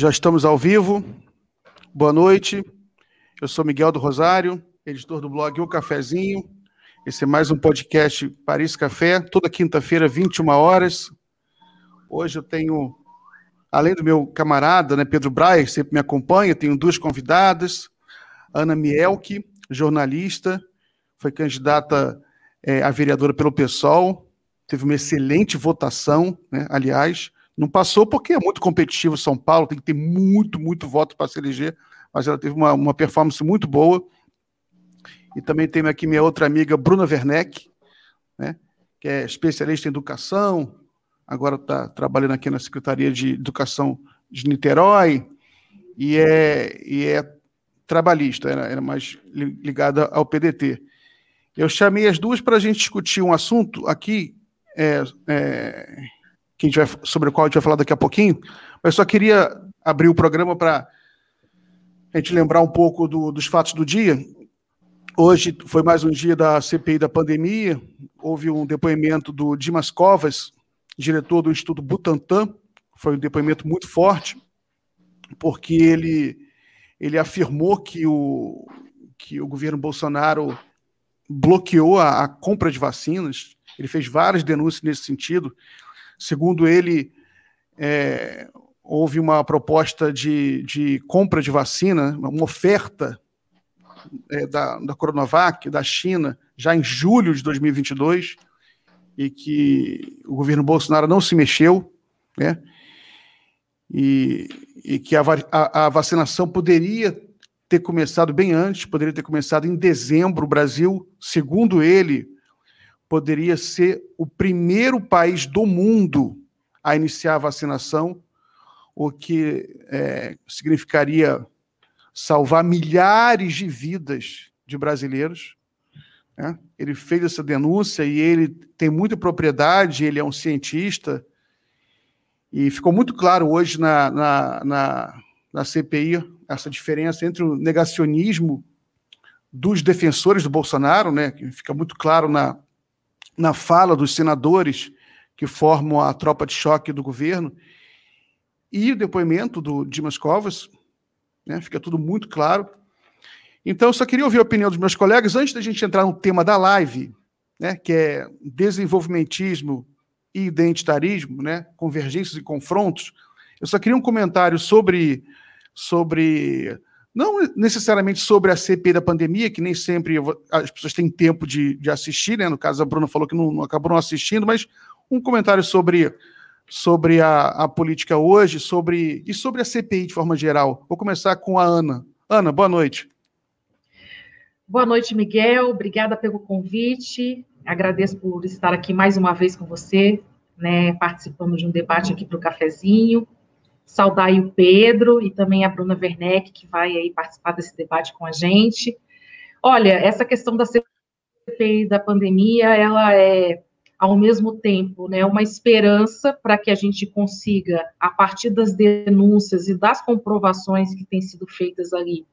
Já estamos ao vivo. Boa noite. Eu sou Miguel do Rosário, editor do blog O Cafezinho. Esse é mais um podcast Paris Café, toda quinta-feira, 21 horas. Hoje eu tenho, além do meu camarada, né, Pedro Braia, que sempre me acompanha, tenho duas convidadas. Ana Mielke, jornalista, foi candidata é, a vereadora pelo PSOL, teve uma excelente votação, né, aliás. Não passou porque é muito competitivo São Paulo, tem que ter muito, muito voto para se eleger, mas ela teve uma, uma performance muito boa. E também tenho aqui minha outra amiga, Bruna Werneck, né, que é especialista em educação, agora está trabalhando aqui na Secretaria de Educação de Niterói, e é, e é trabalhista, era, era mais ligada ao PDT. Eu chamei as duas para a gente discutir um assunto aqui é, é, que a gente vai, sobre o qual a gente vai falar daqui a pouquinho, mas só queria abrir o programa para a gente lembrar um pouco do, dos fatos do dia. Hoje foi mais um dia da CPI da pandemia, houve um depoimento do Dimas Covas, diretor do Instituto Butantan, foi um depoimento muito forte, porque ele, ele afirmou que o, que o governo Bolsonaro bloqueou a, a compra de vacinas, ele fez várias denúncias nesse sentido, Segundo ele, é, houve uma proposta de, de compra de vacina, uma oferta é, da, da Coronavac, da China, já em julho de 2022, e que o governo Bolsonaro não se mexeu, né? E, e que a, a, a vacinação poderia ter começado bem antes, poderia ter começado em dezembro. O Brasil, segundo ele, poderia ser o primeiro país do mundo a iniciar a vacinação, o que é, significaria salvar milhares de vidas de brasileiros. Né? Ele fez essa denúncia e ele tem muita propriedade, ele é um cientista, e ficou muito claro hoje na, na, na, na CPI essa diferença entre o negacionismo dos defensores do Bolsonaro, né, que fica muito claro na, na fala dos senadores que formam a tropa de choque do governo e o depoimento do Dimas Covas, né, fica tudo muito claro. Então, eu só queria ouvir a opinião dos meus colegas antes da gente entrar no tema da live, né, que é desenvolvimentismo e identitarismo, né, convergências e confrontos. Eu só queria um comentário sobre, sobre não necessariamente sobre a CP da pandemia, que nem sempre as pessoas têm tempo de, de assistir, né? No caso, a Bruna falou que não, não acabou não assistindo, mas um comentário sobre, sobre a, a, política hoje, sobre e sobre a CPI de forma geral. Vou começar com a Ana. Ana, boa noite. Boa noite, Miguel. Obrigada pelo convite. Agradeço por estar aqui mais uma vez com você, né, participando de um debate aqui para o cafezinho saudar o Pedro e também a Bruna Werneck, que vai aí participar desse debate com a gente. Olha, essa questão da CPI da pandemia, ela é, ao mesmo tempo, né, uma esperança para que a gente consiga, a partir das denúncias e das comprovações que têm sido feitas ali,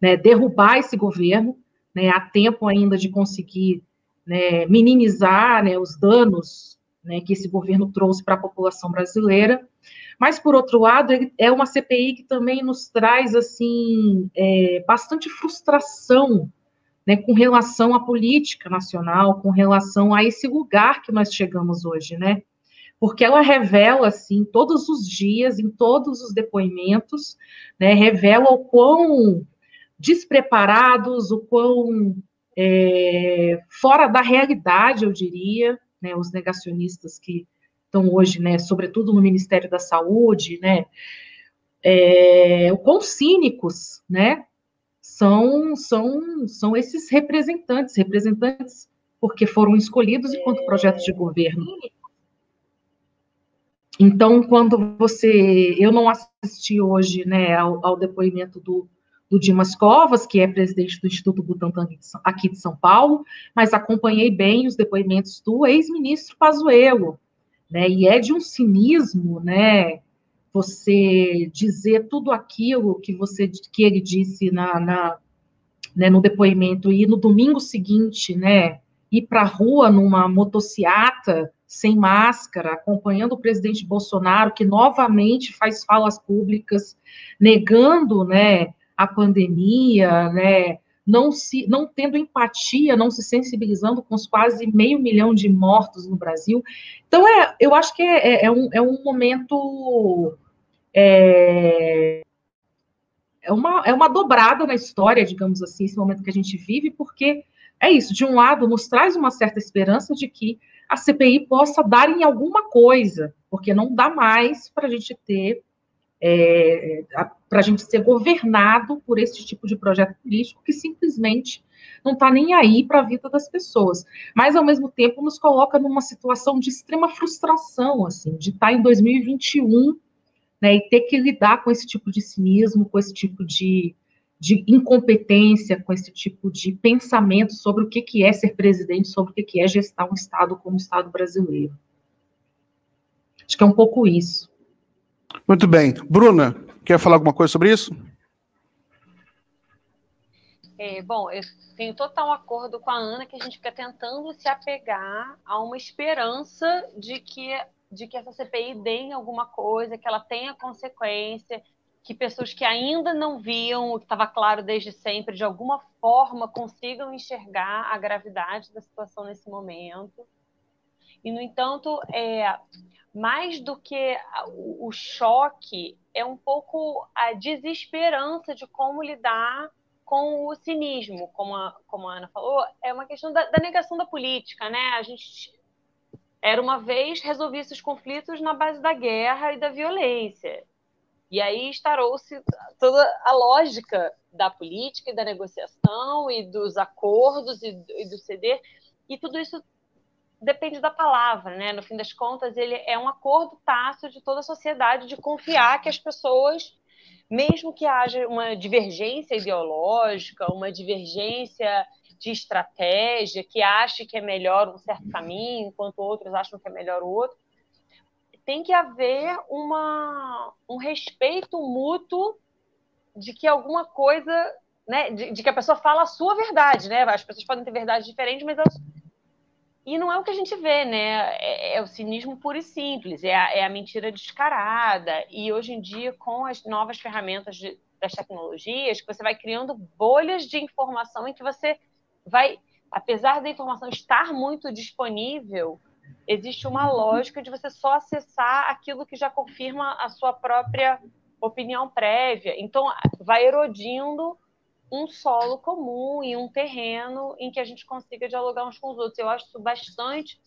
né, derrubar esse governo, né, há tempo ainda de conseguir né, minimizar né, os danos né, que esse governo trouxe para a população brasileira, mas, por outro lado, é uma CPI que também nos traz, assim, é, bastante frustração né, com relação à política nacional, com relação a esse lugar que nós chegamos hoje, né? Porque ela revela, assim, todos os dias, em todos os depoimentos, né, revela o quão despreparados, o quão é, fora da realidade, eu diria, né, os negacionistas que estão hoje, né, sobretudo no Ministério da Saúde, né, é, o quão cínicos, né, são, são, são esses representantes, representantes porque foram escolhidos enquanto projetos de governo. Então, quando você, eu não assisti hoje, né, ao, ao depoimento do, do Dimas Covas, que é presidente do Instituto Butantan aqui de São Paulo, mas acompanhei bem os depoimentos do ex-ministro Pazuello, né? E é de um cinismo, né? Você dizer tudo aquilo que você que ele disse na, na né, no depoimento e no domingo seguinte, né, ir para a rua numa motociata, sem máscara, acompanhando o presidente Bolsonaro, que novamente faz falas públicas negando, né, a pandemia, né, não se, não tendo empatia, não se sensibilizando com os quase meio milhão de mortos no Brasil. Então, é, eu acho que é, é, é um, é um momento é, é uma, é uma dobrada na história, digamos assim, esse momento que a gente vive, porque é isso, de um lado, nos traz uma certa esperança de que a CPI possa dar em alguma coisa, porque não dá mais para a gente ter, é, para a gente ser governado por esse tipo de projeto político que simplesmente não está nem aí para a vida das pessoas. Mas, ao mesmo tempo, nos coloca numa situação de extrema frustração, assim, de estar tá em 2021 né, e ter que lidar com esse tipo de cinismo, com esse tipo de, de incompetência, com esse tipo de pensamento sobre o que, que é ser presidente, sobre o que, que é gestar um Estado como o Estado brasileiro. Acho que é um pouco isso. Muito bem. Bruna, quer falar alguma coisa sobre isso? É, bom, eu tenho total acordo com a Ana que a gente fica tentando se apegar a uma esperança de que, de que essa CPI dê alguma coisa, que ela tenha consequência, que pessoas que ainda não viam o que estava claro desde sempre, de alguma forma consigam enxergar a gravidade da situação nesse momento. E, no entanto, é, mais do que o, choque, é um pouco a desesperança de como lidar com o cinismo, como a, como a Ana falou, é uma questão da, da negação da política, né? A gente era uma vez resolvia esses conflitos na base da guerra e da violência. E aí estarou-se toda a lógica da política e da negociação e dos acordos e, e do ceder. E tudo isso depende da palavra, né? No fim das contas, ele é um acordo tácito de toda a sociedade de confiar que as pessoas, mesmo que haja uma divergência ideológica, uma divergência de estratégia, que ache que é melhor um certo caminho, enquanto outros acham que é melhor o outro, tem que haver uma, um respeito mútuo de que alguma coisa, né, de, de, que a pessoa fala a sua verdade, né? As pessoas podem ter verdades diferentes, mas elas... e não é o que a gente vê, né? É, é o cinismo puro e simples, é a, é a, mentira descarada. E hoje em dia, com as novas ferramentas de, das tecnologias, você vai criando bolhas de informação em que você vai, apesar da informação estar muito disponível, existe uma lógica de você só acessar aquilo que já confirma a sua própria opinião prévia. Então, vai erodindo um solo comum e um terreno em que a gente consiga dialogar uns com os outros. Eu acho isso bastante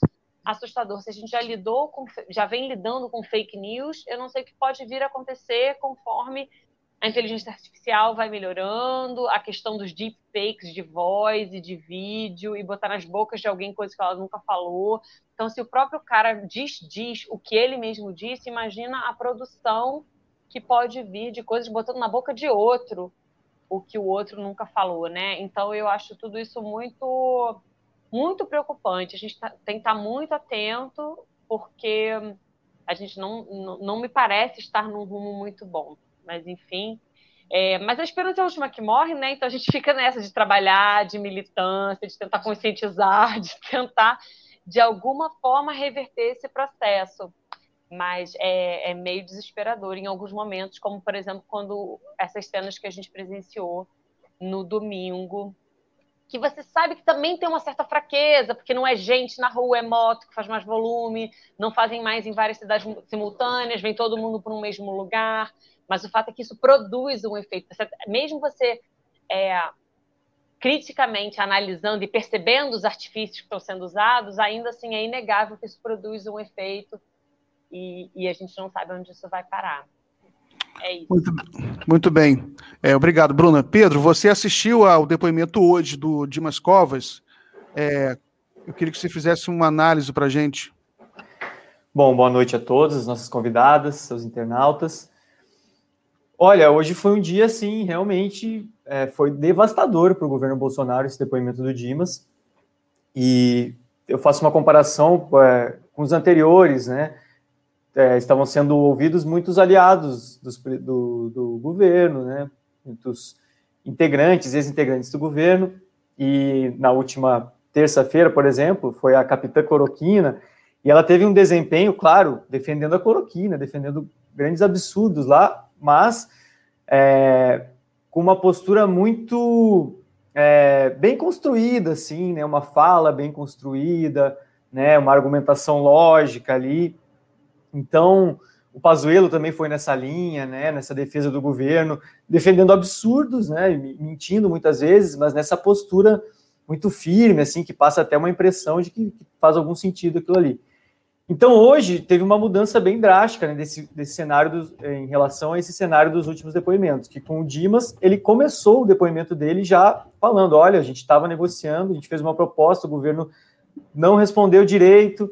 assustador. Se a gente já lidou com, já vem lidando com fake news, eu não sei o que pode vir a acontecer conforme a inteligência artificial vai melhorando, a questão dos deepfakes de voz e de vídeo e botar nas bocas de alguém coisa que ela nunca falou. Então, se o próprio cara diz, diz o que ele mesmo disse, imagina a produção que pode vir de coisas botando na boca de outro o que o outro nunca falou, né? Então, eu acho tudo isso muito, muito preocupante. A gente tá, tem que estar muito atento, porque a gente não, não, não me parece estar num rumo muito bom mas enfim. É, mas a esperança é a última que morre, né? Então a gente fica nessa de trabalhar, de militância, de tentar conscientizar, de tentar, de alguma forma, reverter esse processo. Mas é, é meio desesperador em alguns momentos, como, por exemplo, quando essas cenas que a gente presenciou no domingo, que você sabe que também tem uma certa fraqueza, porque não é gente na rua, é moto que faz mais volume, não fazem mais em várias cidades simultâneas, vem todo mundo para um mesmo lugar. Mas o fato é que isso produz um efeito. mesmo você é, criticamente analisando e percebendo os artifícios que estão sendo usados, ainda assim é inegável que isso produz um efeito e, e a gente não sabe onde isso vai parar. É isso. Muito, muito bem. É, obrigado, Bruna. Pedro, você assistiu ao depoimento hoje do Dimas Covas. É, eu queria que você fizesse uma análise para a gente. Bom, boa noite a todos, as nossas convidadas, seus internautas. Olha, hoje foi um dia, assim, realmente é, foi devastador para o governo Bolsonaro esse depoimento do Dimas. E eu faço uma comparação é, com os anteriores, né? É, estavam sendo ouvidos muitos aliados dos, do, do governo, né? Muitos integrantes, ex-integrantes do governo. E na última terça-feira, por exemplo, foi a capitã Coroquina, E ela teve um desempenho, claro, defendendo a cloroquina, defendendo grandes absurdos lá, mas é, com uma postura muito é, bem construída, assim, né? Uma fala bem construída, né? Uma argumentação lógica ali. Então, o Pazuello também foi nessa linha, né? Nessa defesa do governo, defendendo absurdos, né? Mentindo muitas vezes, mas nessa postura muito firme, assim, que passa até uma impressão de que, faz algum sentido aquilo ali. Então, hoje, teve uma mudança bem drástica né, desse, desse cenário do, em relação a esse cenário dos últimos depoimentos, que com o Dimas, ele começou o depoimento dele já falando, olha, a gente estava negociando, a gente fez uma proposta, o governo não respondeu direito,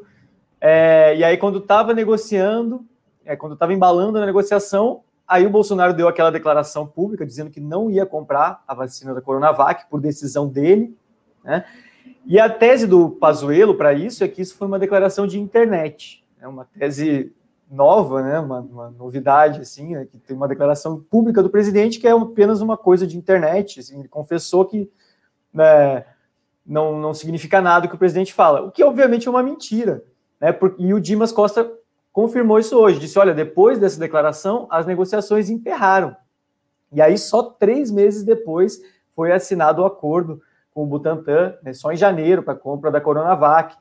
é, e aí quando estava negociando, é, quando estava embalando na negociação, aí o Bolsonaro deu aquela declaração pública dizendo que não ia comprar a vacina da Coronavac por decisão dele, né? E a tese do Pazuello para isso é que isso foi uma declaração de internet, é uma tese nova, né, uma, uma novidade, assim, né, que tem uma declaração pública do presidente que é apenas uma coisa de internet, assim, ele confessou que né, não, não significa nada o que o presidente fala, o que obviamente é uma mentira, né, e o Dimas Costa confirmou isso hoje, disse, olha, depois dessa declaração, as negociações emperraram, e aí só três meses depois foi assinado o acordo com o Butantan, né, só em janeiro, para a compra da Coronavac.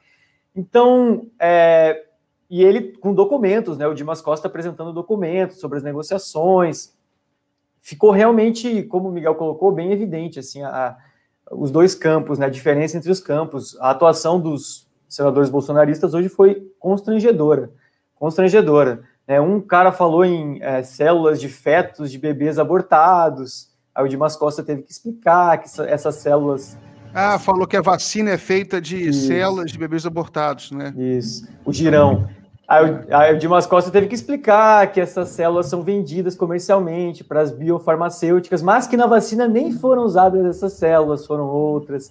Então, é, e ele com documentos, né, o Dimas Costa apresentando documentos sobre as negociações. Ficou realmente, como o Miguel colocou, bem evidente assim, a, a, os dois campos, né, a diferença entre os campos. A atuação dos senadores bolsonaristas hoje foi constrangedora. Constrangedora. Né? Um cara falou em é, células de fetos de bebês abortados, Aí o Dimas Costa teve que explicar que essas células. Ah, falou que a vacina é feita de Isso. células de bebês abortados, né? Isso, o girão. Aí, o, aí o Dimas Costa teve que explicar que essas células são vendidas comercialmente para as biofarmacêuticas, mas que na vacina nem foram usadas essas células, foram outras.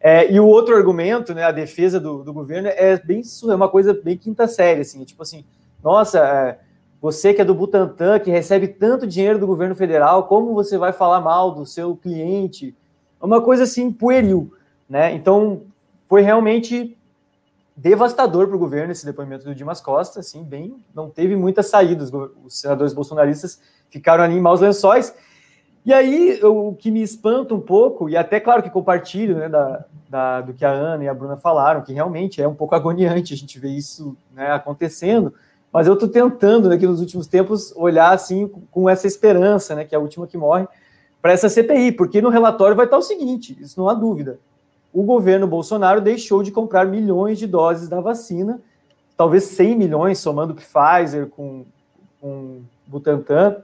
É, e o outro argumento, né, a defesa do, do governo, é bem é uma coisa bem quinta série, assim, tipo assim, nossa, é, você que é do Butantan, que recebe tanto dinheiro do governo federal, como você vai falar mal do seu cliente? É uma coisa assim pueril, né? Então, foi realmente devastador para o governo esse depoimento do Dimas Costa, assim, bem, não teve muitas saídas. Os senadores bolsonaristas ficaram ali em maus lençóis. E aí, o que me espanta um pouco, e até claro que compartilho né, da, da, do que a Ana e a Bruna falaram, que realmente é um pouco agoniante a gente ver isso né, acontecendo, mas eu estou tentando, né, nos últimos tempos, olhar assim com essa esperança, né, que é a última que morre, para essa CPI, porque no relatório vai estar o seguinte: isso não há dúvida. O governo Bolsonaro deixou de comprar milhões de doses da vacina, talvez 100 milhões, somando Pfizer com, com Butantan,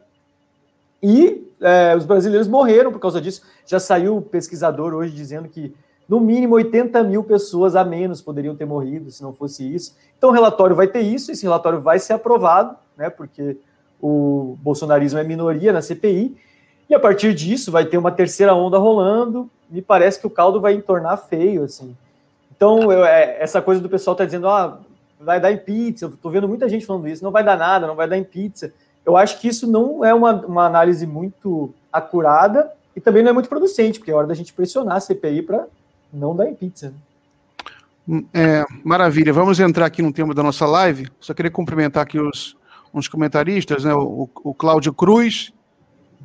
e é, os brasileiros morreram por causa disso. Já saiu pesquisador hoje dizendo que no mínimo 80 mil pessoas a menos poderiam ter morrido se não fosse isso. Então o relatório vai ter isso, esse relatório vai ser aprovado, né? Porque o bolsonarismo é minoria na CPI, e a partir disso vai ter uma terceira onda rolando. Me parece que o caldo vai entornar feio, assim. Então, eu, é, essa coisa do pessoal tá dizendo, ah, vai dar em pizza. Eu tô vendo muita gente falando isso, não vai dar nada, não vai dar em pizza. Eu acho que isso não é uma, uma análise muito acurada e também não é muito producente, porque é hora da gente pressionar a CPI para não dá em pizza. Né? É, maravilha. Vamos entrar aqui no tema da nossa live. Só queria cumprimentar aqui os, uns comentaristas, né? O, o Cláudio Cruz,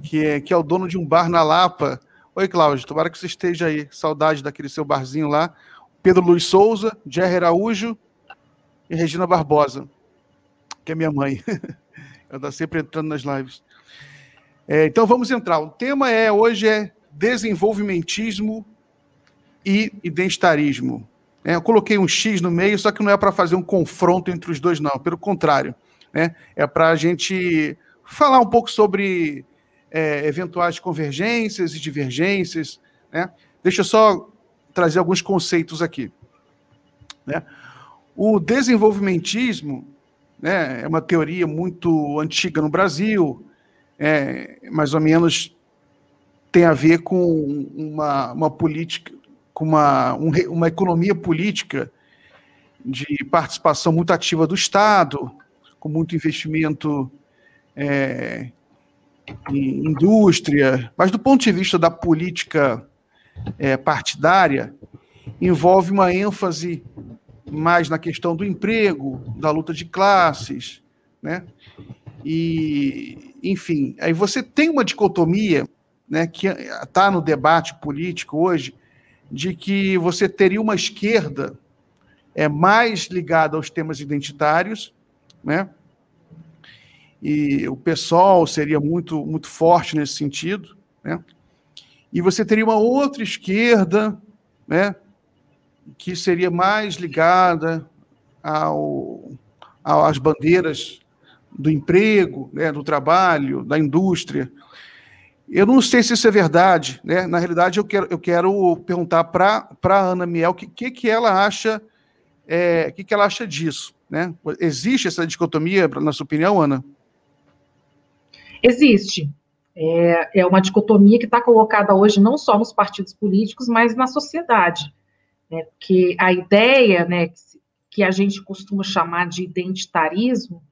que é, que é o dono de um bar na Lapa. Oi, Cláudio, tomara que você esteja aí. Saudade daquele seu barzinho lá. Pedro Luiz Souza, Jerry Araújo e Regina Barbosa, que é minha mãe. Está sempre entrando nas lives. É, então vamos entrar. O tema é hoje é desenvolvimentismo e identitarismo. É, eu coloquei um X no meio, só que não é para fazer um confronto entre os dois, não. Pelo contrário, né? é para a gente falar um pouco sobre é, eventuais convergências e divergências. Né? Deixa eu só trazer alguns conceitos aqui. Né? O desenvolvimentismo né, é uma teoria muito antiga no Brasil, é, mais ou menos tem a ver com uma, uma política, com uma, um, uma economia política de participação muito ativa do Estado, com muito investimento é, em indústria, mas do ponto de vista da política é, partidária, envolve uma ênfase mais na questão do emprego, da luta de classes, né? E, enfim, aí você tem uma dicotomia, né, que está no debate político hoje, de que você teria uma esquerda é mais ligada aos temas identitários, né? E o PSOL seria muito muito forte nesse sentido, né? E você teria uma outra esquerda, né, que seria mais ligada ao, às bandeiras do emprego, né, do trabalho, da indústria. Eu não sei se isso é verdade, né? Na realidade, eu quero, eu quero perguntar para a Ana Miel o que, que, que ela acha, é, que, que ela acha disso, né? Existe essa dicotomia, na sua opinião, Ana? Existe. É, é uma dicotomia que está colocada hoje não só nos partidos políticos, mas na sociedade. Né? Porque a ideia, né, que a gente costuma chamar de identitarismo,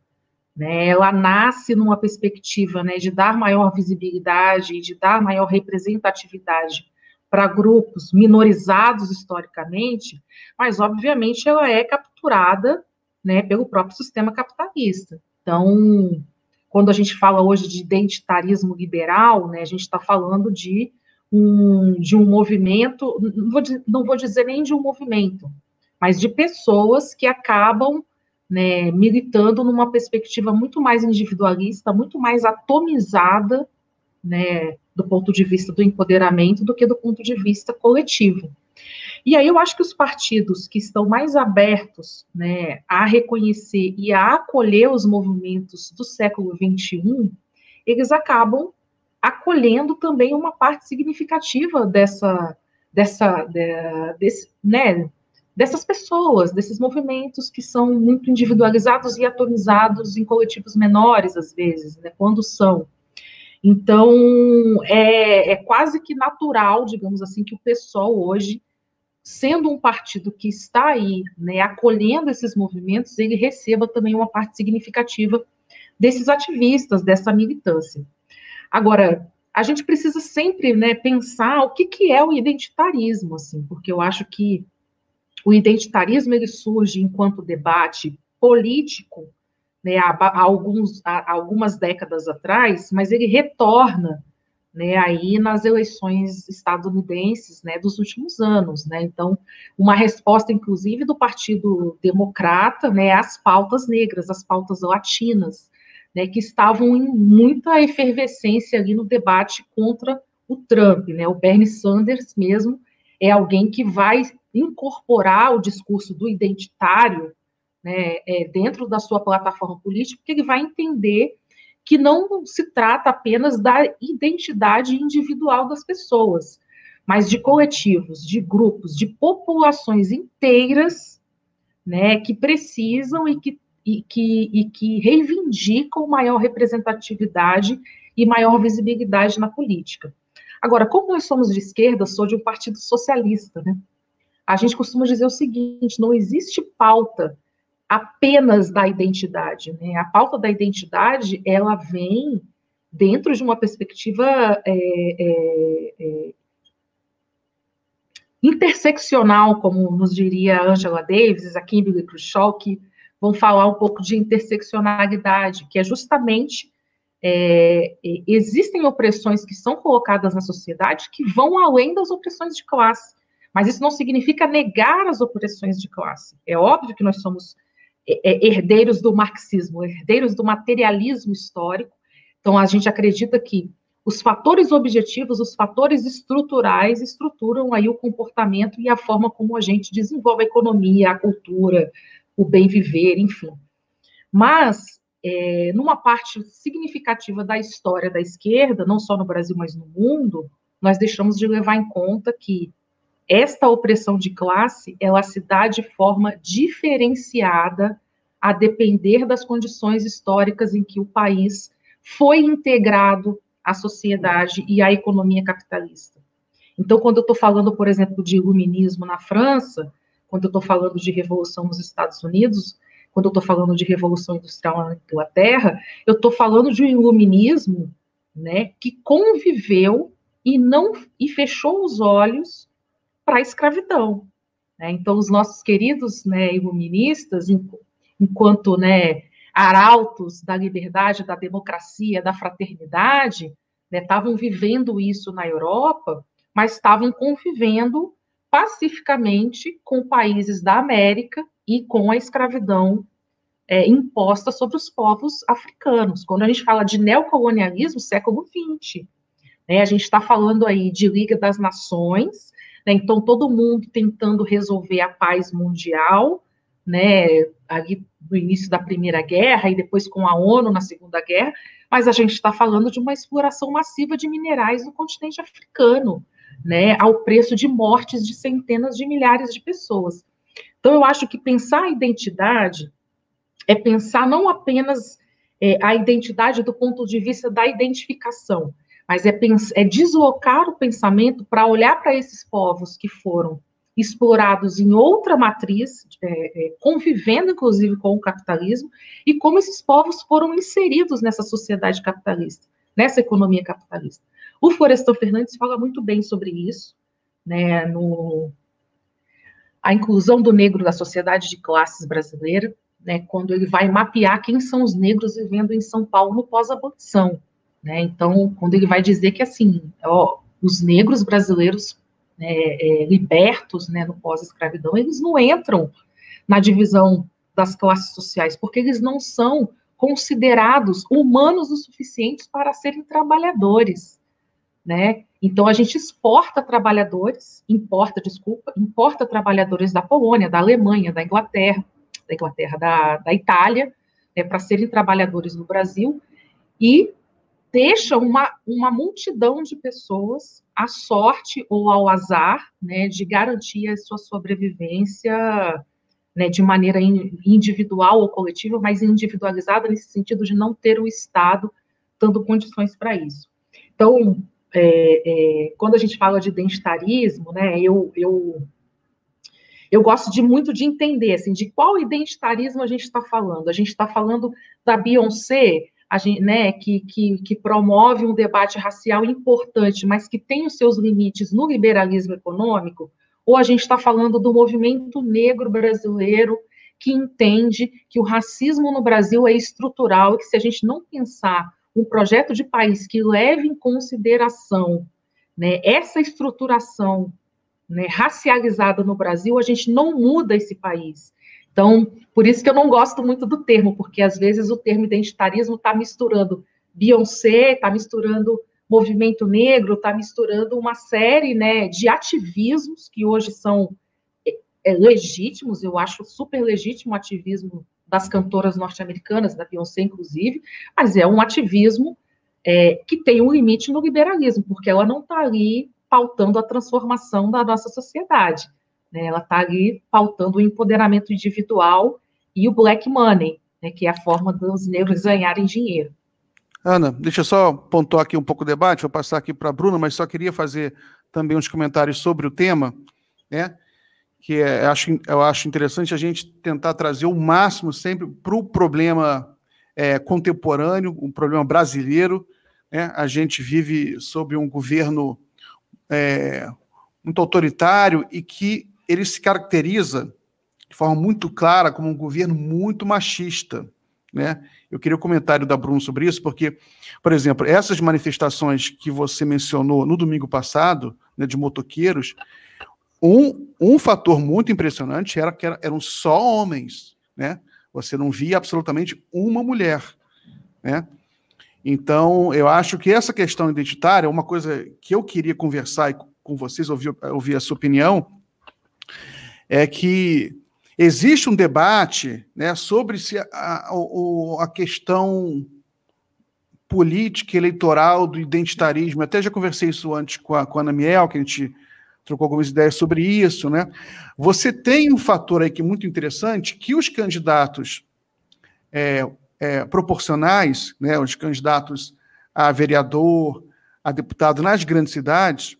né, ela nasce numa perspectiva né, de dar maior visibilidade de dar maior representatividade para grupos minorizados historicamente, mas obviamente ela é capturada né, pelo próprio sistema capitalista. Então, quando a gente fala hoje de identitarismo liberal, né, a gente está falando de um, de um movimento, não vou, não vou dizer nem de um movimento, mas de pessoas que acabam né, militando numa perspectiva muito mais individualista, muito mais atomizada, né, do ponto de vista do empoderamento do que do ponto de vista coletivo. E aí eu acho que os partidos que estão mais abertos né, a reconhecer e a acolher os movimentos do século XXI, eles acabam acolhendo também uma parte significativa dessa, dessa, de, desse, né, dessas pessoas, desses movimentos que são muito individualizados e atomizados em coletivos menores, às vezes, né, quando são. Então, é, é quase que natural, digamos assim, que o PSOL hoje, sendo um partido que está aí, né, acolhendo esses movimentos, ele receba também uma parte significativa desses ativistas, dessa militância. Agora, a gente precisa sempre né, pensar o que, que é o identitarismo, assim, porque eu acho que o identitarismo ele surge enquanto debate político né, há, há, alguns, há algumas décadas atrás, mas ele retorna né, aí nas eleições estadunidenses né, dos últimos anos. Né? Então, uma resposta, inclusive, do Partido Democrata né, às pautas negras, às pautas latinas, né, que estavam em muita efervescência ali no debate contra o Trump. Né? O Bernie Sanders mesmo é alguém que vai incorporar o discurso do identitário né, é, dentro da sua plataforma política, porque ele vai entender que não se trata apenas da identidade individual das pessoas, mas de coletivos, de grupos, de populações inteiras, né, que precisam e que, e que, e que reivindicam maior representatividade e maior visibilidade na política. Agora, como nós somos de esquerda, sou de um partido socialista, né? A gente costuma dizer o seguinte: não existe pauta apenas da identidade, né? A pauta da identidade ela vem dentro de uma perspectiva é, é, é, interseccional, como nos diria Angela Davis, a Kimberly Crenshaw, que vão falar um pouco de interseccionalidade, que é justamente é, existem opressões que são colocadas na sociedade que vão além das opressões de classe, mas isso não significa negar as opressões de classe. É óbvio que nós somos é, é, herdeiros do marxismo, herdeiros do materialismo histórico, então a gente acredita que os fatores objetivos, os fatores estruturais estruturam aí o comportamento e a forma como a gente desenvolve a economia, a cultura, o bem viver, enfim. Mas é, numa parte significativa da história da esquerda, não só no Brasil, mas no mundo, nós deixamos de levar em conta que esta opressão de classe, ela se dá de forma diferenciada a depender das condições históricas em que o país foi integrado à sociedade e à economia capitalista. Então, quando eu estou falando, por exemplo, de iluminismo na França, quando eu estou falando de revolução nos Estados Unidos, quando eu estou falando de revolução industrial na Inglaterra, eu estou falando de um iluminismo né, que conviveu e não e fechou os olhos para a escravidão. Né? Então, os nossos queridos né, iluministas, enquanto né, arautos da liberdade, da democracia, da fraternidade, estavam né, vivendo isso na Europa, mas estavam convivendo pacificamente com países da América e com a escravidão é, imposta sobre os povos africanos. Quando a gente fala de neocolonialismo, século XX, né, a gente está falando aí de Liga das Nações, né, então todo mundo tentando resolver a paz mundial, né, ali no início da Primeira Guerra e depois com a ONU na Segunda Guerra, mas a gente está falando de uma exploração massiva de minerais no continente africano, né, ao preço de mortes de centenas de milhares de pessoas. Então, eu acho que pensar a identidade é pensar não apenas é, a identidade do ponto de vista da identificação, mas é, é deslocar o pensamento para olhar para esses povos que foram explorados em outra matriz, é, é, convivendo inclusive com o capitalismo, e como esses povos foram inseridos nessa sociedade capitalista, nessa economia capitalista. O Florestan Fernandes fala muito bem sobre isso, né, no, a inclusão do negro na sociedade de classes brasileira, né, quando ele vai mapear quem são os negros vivendo em São Paulo no pós-abolição. Né? Então, quando ele vai dizer que, assim, ó, os negros brasileiros né, é, libertos né, no pós-escravidão, eles não entram na divisão das classes sociais, porque eles não são considerados humanos o suficientes para serem trabalhadores, né? Então a gente exporta trabalhadores, importa, desculpa, importa trabalhadores da Polônia, da Alemanha, da Inglaterra, da Inglaterra, da, da Itália, né, para serem trabalhadores no Brasil, e deixa uma, uma multidão de pessoas à sorte ou ao azar, né, de garantir a sua sobrevivência, né, de maneira individual ou coletiva, mas individualizada nesse sentido de não ter o Estado dando condições para isso. Então, é, é, quando a gente fala de identitarismo, né, eu, eu eu gosto de muito de entender, assim, de qual identitarismo a gente está falando. A gente está falando da Beyoncé, gente, né, que, que, que, promove um debate racial importante, mas que tem os seus limites no liberalismo econômico, ou a gente está falando do movimento negro brasileiro que entende que o racismo no Brasil é estrutural e que se a gente não pensar um projeto de país que leve em consideração né, essa estruturação né, racializada no Brasil, a gente não muda esse país. Então, por isso que eu não gosto muito do termo, porque às vezes o termo identitarismo está misturando Beyoncé, está misturando movimento negro, está misturando uma série né, de ativismos que hoje são é, é, legítimos, eu acho super legítimo o ativismo das cantoras norte-americanas, da Beyoncé, inclusive, mas é um ativismo é, que tem um limite no liberalismo, porque ela não está ali pautando a transformação da nossa sociedade. Né? Ela está ali pautando o empoderamento individual e o black money, né? que é a forma dos negros ganharem dinheiro. Ana, deixa eu só pontuar aqui um pouco o debate, vou passar aqui para a Bruna, mas só queria fazer também uns comentários sobre o tema, né? Que é, eu, acho, eu acho interessante a gente tentar trazer o máximo sempre para o problema é, contemporâneo, um problema brasileiro. Né? A gente vive sob um governo é, muito autoritário e que ele se caracteriza de forma muito clara como um governo muito machista. Né? Eu queria o comentário da Bruno sobre isso, porque, por exemplo, essas manifestações que você mencionou no domingo passado, né, de motoqueiros, um, um fator muito impressionante era que eram só homens, né? Você não via absolutamente uma mulher, né? Então, eu acho que essa questão identitária é uma coisa que eu queria conversar com vocês, ouvir, ouvir a sua opinião, é que existe um debate né, sobre se a, a, a questão política eleitoral do identitarismo. até já conversei isso antes com a, com a Ana Miel, que a gente trocou algumas ideias sobre isso, né? Você tem um fator aí que é muito interessante, que os candidatos é, é, proporcionais, né, os candidatos a vereador, a deputado nas grandes cidades,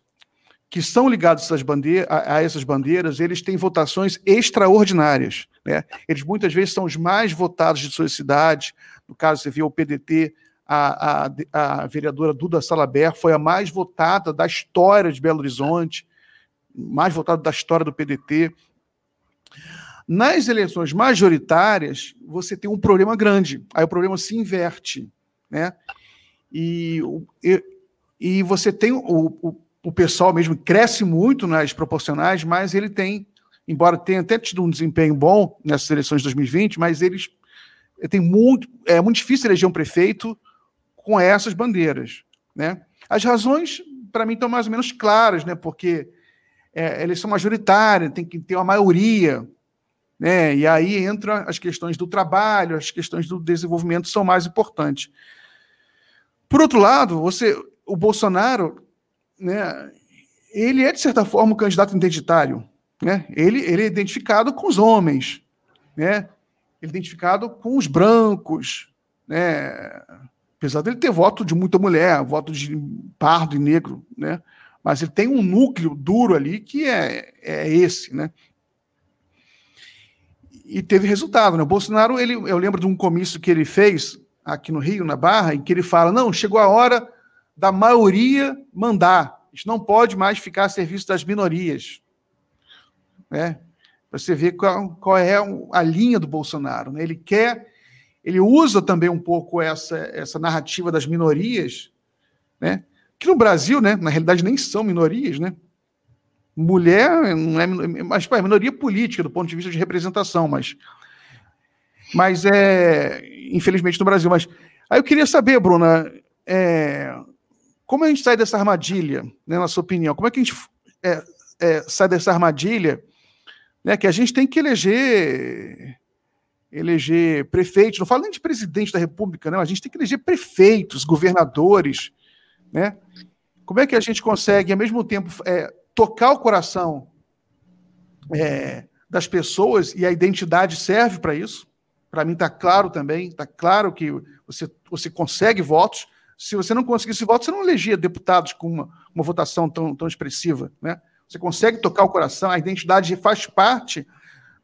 que são ligados a, a, essas bandeiras, eles têm votações extraordinárias. Né? Eles muitas vezes são os mais votados de suas cidades. No caso, você vê o PDT, a, a, a vereadora Duda Salaber foi a mais votada da história de Belo Horizonte, mais votada da história do PDT. Nas eleições majoritárias, você tem um problema grande. Aí o problema se inverte, né? E, e, e você tem o, o, o pessoal mesmo cresce muito nas proporcionais, mas ele tem, embora tenha até tido um desempenho bom nessas eleições de 2020, mas eles tem muito é muito difícil eleger um prefeito com essas bandeiras, né? As razões para mim estão mais ou menos claras, né? Porque é, eleição majoritária tem que ter uma maioria, né? E aí entra as questões do trabalho, as questões do desenvolvimento são mais importantes. Por outro lado, você, o Bolsonaro, né? Ele é de certa forma um candidato identitário, né? Ele, ele é identificado com os homens, né? Ele é identificado com os brancos, né? apesar dele ter voto de muita mulher, voto de pardo e negro, né? Mas ele tem um núcleo duro ali que é, é esse, né? E teve resultado, né? O Bolsonaro, ele, eu lembro de um comício que ele fez aqui no Rio, na Barra, em que ele fala: não, chegou a hora da maioria mandar. A gente não pode mais ficar a serviço das minorias. Né? Você vê qual, qual é a linha do Bolsonaro. Né? Ele quer ele usa também um pouco essa, essa narrativa das minorias, né? Que no Brasil, né, na realidade, nem são minorias, né? Mulher não é, mas é minoria política do ponto de vista de representação, mas, mas é infelizmente no Brasil. Mas aí eu queria saber, Bruna, é, como a gente sai dessa armadilha, né, na sua opinião? Como é que a gente é, é, sai dessa armadilha, né, que a gente tem que eleger eleger prefeitos, não falo nem de presidente da República, não, a gente tem que eleger prefeitos, governadores, né? Como é que a gente consegue, ao mesmo tempo, é, tocar o coração é, das pessoas e a identidade serve para isso? Para mim está claro também, está claro que você, você consegue votos. Se você não conseguisse votos, você não elegia deputados com uma, uma votação tão, tão expressiva, né? Você consegue tocar o coração, a identidade faz parte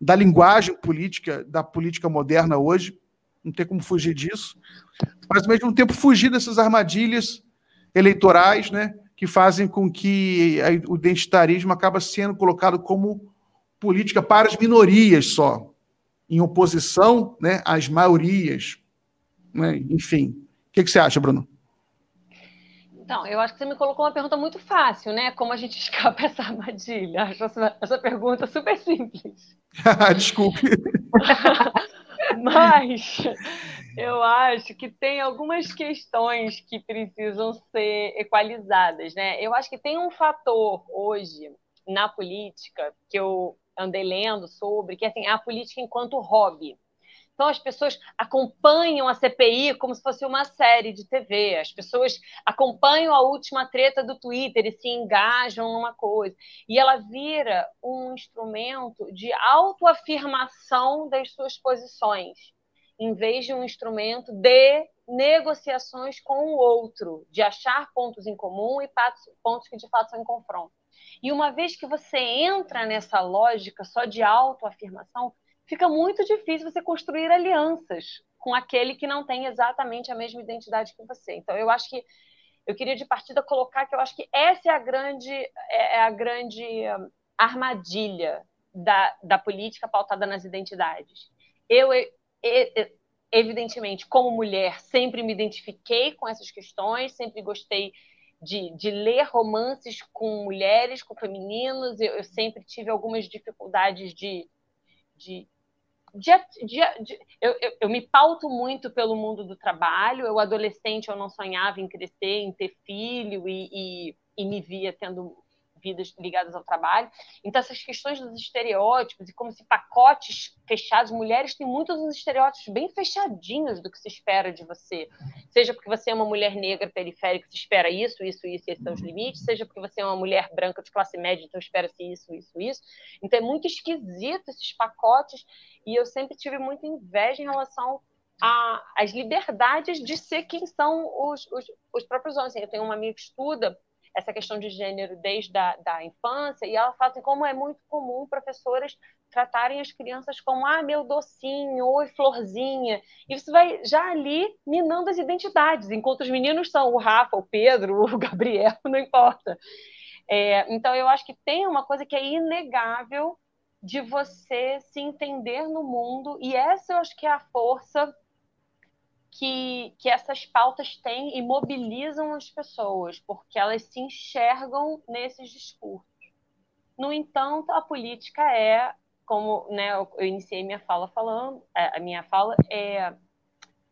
da linguagem política, da política moderna hoje, não tem como fugir disso, mas ao mesmo tempo fugir dessas armadilhas eleitorais, né, que fazem com que o identitarismo acaba sendo colocado como política para as minorias só, em oposição, né, às maiorias, né? enfim. O que, que você acha, Bruno? Então, eu acho que você me colocou uma pergunta muito fácil, né? Como a gente escapa essa armadilha? Acho essa, essa pergunta super simples. Desculpe. Mas eu acho que tem algumas questões que precisam ser equalizadas, né? Eu acho que tem um fator hoje na política que eu andei lendo sobre, que assim, é a política enquanto hobby. Então, as pessoas acompanham a CPI como se fosse uma série de TV. As pessoas acompanham a última treta do Twitter e se engajam numa coisa. E ela vira um instrumento de autoafirmação das suas posições, em vez de um instrumento de negociações com o outro, de achar pontos em comum e pontos que de fato são em confronto. E uma vez que você entra nessa lógica só de autoafirmação, fica muito difícil você construir alianças com aquele que não tem exatamente a mesma identidade que você. Então, eu acho que eu queria de partida colocar que eu acho que essa é a grande, é, é a grande hum, armadilha da, da política pautada nas identidades. Eu, evidentemente, como mulher, sempre me identifiquei com essas questões, sempre gostei de, de ler romances com mulheres, com femininos, eu, eu sempre tive algumas dificuldades de, de, de, de, de, eu, eu, eu, me pauto muito pelo mundo do trabalho. Eu, adolescente, eu não sonhava em crescer, em ter filho e, e, e me via tendo vidas ligadas ao trabalho. Então, essas questões dos estereótipos e como se pacotes fechados, mulheres têm muitos dos estereótipos bem fechadinhos do que se espera de você. Seja porque você é uma mulher negra periférica, se espera isso, isso, isso, esses são os limites, seja porque você é uma mulher branca de classe média, então espera-se isso, isso, isso. Então, é muito esquisito esses pacotes e eu sempre tive muita inveja em relação às liberdades de ser quem são os, os, os próprios homens. Eu tenho uma amiga que estuda essa questão de gênero desde a da infância, e ela fala assim, como é muito comum professoras tratarem as crianças como, ah, meu docinho, oi, florzinha, e vai já ali minando as identidades, enquanto os meninos são o Rafa, o Pedro, o Gabriel, não importa. É, então, eu acho que tem uma coisa que é inegável de você se entender no mundo, e essa eu acho que é a força que, que essas pautas têm e mobilizam as pessoas, porque elas se enxergam nesses discursos. No entanto, a política é, como né, eu iniciei minha fala falando, é, a minha fala é,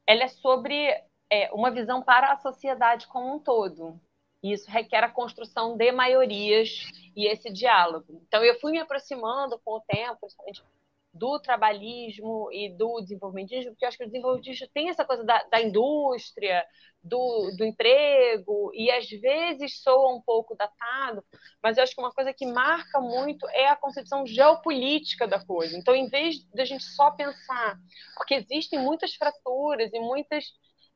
ela é sobre é, uma visão para a sociedade como um todo. E isso requer a construção de maiorias e esse diálogo. Então, eu fui me aproximando com o tempo, principalmente do trabalhismo e do desenvolvimentismo, porque eu acho que o desenvolvimentismo tem essa coisa da, da indústria, do, do, emprego, e às vezes soa um pouco datado, mas eu acho que uma coisa que marca muito é a concepção geopolítica da coisa. Então, em vez de a gente só pensar, porque existem muitas fraturas e muitas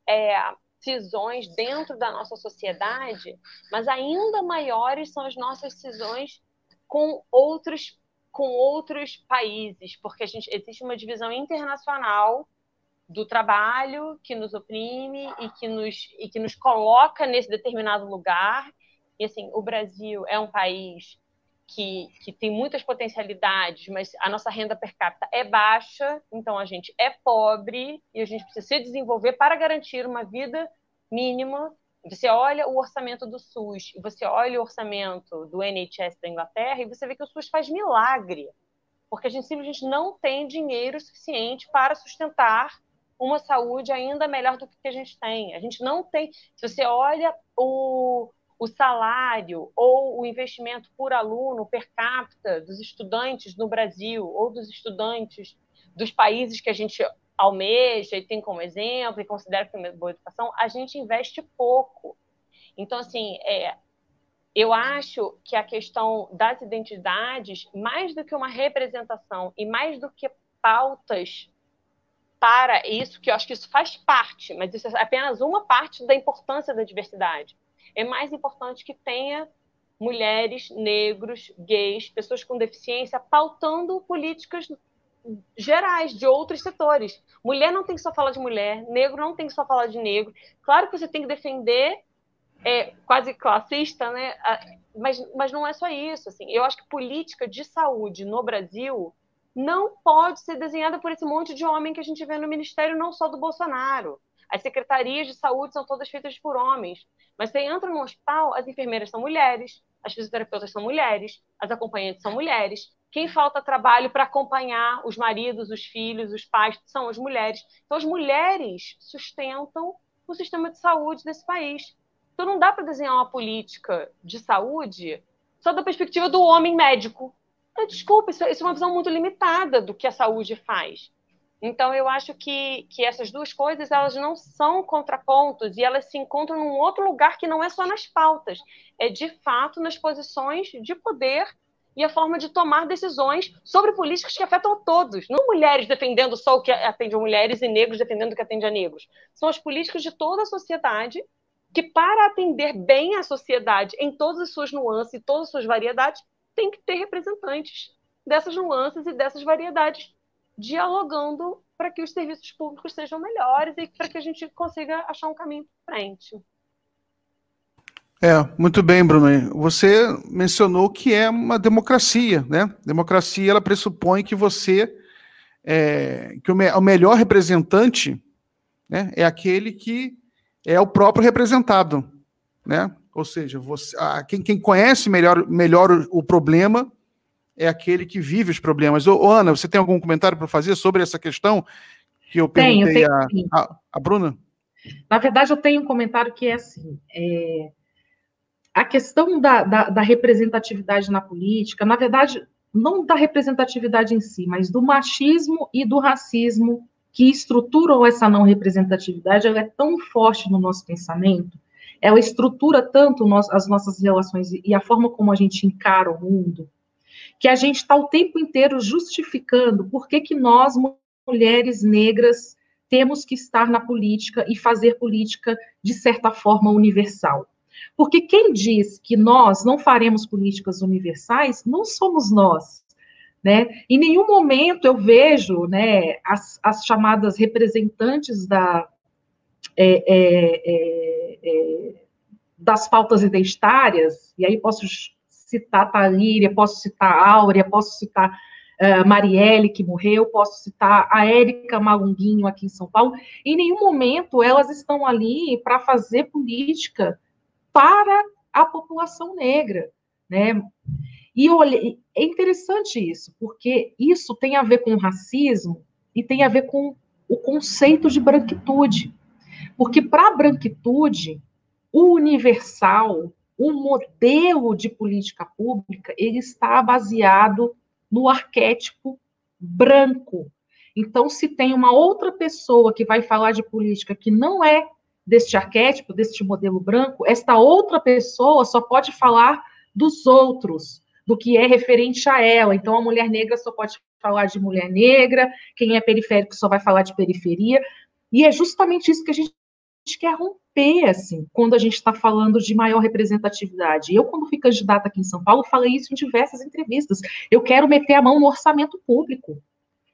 é, cisões dentro da nossa sociedade, mas ainda maiores são as nossas cisões com outros com outros países, porque a gente, existe uma divisão internacional do trabalho que nos oprime e que nos, e que nos coloca nesse determinado lugar. E assim, o Brasil é um país que, que tem muitas potencialidades, mas a nossa renda per capita é baixa, então a gente é pobre e a gente precisa se desenvolver para garantir uma vida mínima você olha o orçamento do SUS você olha o orçamento do NHS da Inglaterra e você vê que o SUS faz milagre, porque a gente simplesmente não tem dinheiro suficiente para sustentar uma saúde ainda melhor do que a gente tem. A gente não tem. Se você olha o, o salário ou o investimento por aluno per capita dos estudantes no Brasil ou dos estudantes dos países que a gente almeja e tem como exemplo e considera que tem boa educação, a gente investe pouco. Então, assim, é, eu acho que a questão das identidades, mais do que uma representação e mais do que pautas para isso, que eu acho que isso faz parte, mas isso é apenas uma parte da importância da diversidade. É mais importante que tenha mulheres, negros, gays, pessoas com deficiência pautando políticas gerais de outros setores. Mulher não tem que só falar de mulher, negro não tem que só falar de negro. Claro que você tem que defender, é, quase classista, né? Mas, mas não é só isso. Assim. Eu acho que política de saúde no Brasil não pode ser desenhada por esse monte de homem que a gente vê no ministério, não só do Bolsonaro. As secretarias de saúde são todas feitas por homens. Mas você entra no hospital, as enfermeiras são mulheres, as fisioterapeutas são mulheres, as acompanhantes são mulheres, quem falta trabalho para acompanhar os maridos, os filhos, os pais são as mulheres. Então, as mulheres sustentam o sistema de saúde desse país. Então, não dá para desenhar uma política de saúde só da perspectiva do homem médico. Desculpa, isso, é, isso é uma visão muito limitada do que a saúde faz. Então, eu acho que, que essas duas coisas elas não são contrapontos e elas se encontram num outro lugar que não é só nas pautas, é de fato nas posições de poder e a forma de tomar decisões sobre políticas que afetam a todos. Não mulheres defendendo só o que atende a mulheres e negros defendendo o que atende a negros. São as políticas de toda a sociedade que, para atender bem a sociedade em todas as suas nuances e todas as suas variedades, tem que ter representantes dessas nuances e dessas variedades dialogando para que os serviços públicos sejam melhores e para que a gente consiga achar um caminho para frente. É, muito bem, Bruno. Você mencionou que é uma democracia, né? Democracia ela pressupõe que você é, que o, me, o, melhor representante né, é aquele que é o próprio representado, né? Ou seja, você, a, quem, quem, conhece melhor, melhor o, o, problema é aquele que vive os problemas. Ô, ô Ana, você tem algum comentário para fazer sobre essa questão que eu perguntei tenho, tenho, a, a, a, Bruna? Na verdade, eu tenho um comentário que é assim. É a questão da, da, da, representatividade na política, na verdade, não da representatividade em si, mas do machismo e do racismo que estruturam essa não representatividade, ela é tão forte no nosso pensamento, ela estrutura tanto nós, as nossas relações e a forma como a gente encara o mundo, que a gente está o tempo inteiro justificando por que, que nós, mulheres negras, temos que estar na política e fazer política de certa forma universal. Porque quem diz que nós não faremos políticas universais não somos nós. Né? Em nenhum momento eu vejo né, as, as chamadas representantes da, é, é, é, é das pautas identitárias, e aí posso citar Talíria, posso citar Áurea, posso citar uh, Marielle, que morreu, posso citar a Érica Malunguinho aqui em São Paulo. Em nenhum momento elas estão ali para fazer política para a população negra, né? E olha, é interessante isso, porque isso tem a ver com racismo e tem a ver com o conceito de branquitude. Porque para a branquitude, o universal, o modelo de política pública, ele está baseado no arquétipo branco. Então, se tem uma outra pessoa que vai falar de política que não é deste arquétipo, deste modelo branco, esta outra pessoa só pode falar dos outros, do que é referente a ela. Então, a mulher negra só pode falar de mulher negra, quem é periférico só vai falar de periferia. E é justamente isso que a gente quer romper, assim, quando a gente está falando de maior representatividade. Eu, quando fui candidata aqui em São Paulo, falei isso em diversas entrevistas. Eu quero meter a mão no orçamento público.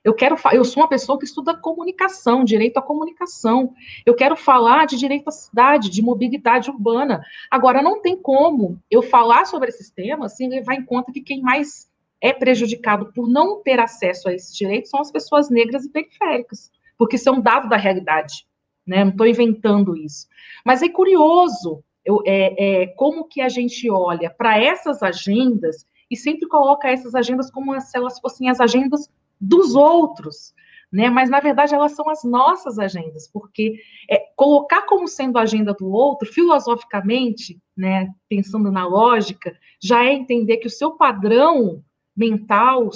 Eu quero, eu sou uma pessoa que estuda comunicação, direito à comunicação. Eu quero falar de direito à cidade, de mobilidade urbana. Agora, não tem como eu falar sobre esses temas sem levar em conta que quem mais é prejudicado por não ter acesso a esses direitos são as pessoas negras e periféricas, porque isso é um dado da realidade né? Não estou inventando isso. Mas é curioso eu, é, é, como que a gente olha para essas agendas e sempre coloca essas agendas como se elas fossem as agendas dos outros, né? Mas na verdade elas são as nossas agendas, porque é, colocar como sendo a agenda do outro, filosoficamente, né? Pensando na lógica, já é entender que o seu padrão mental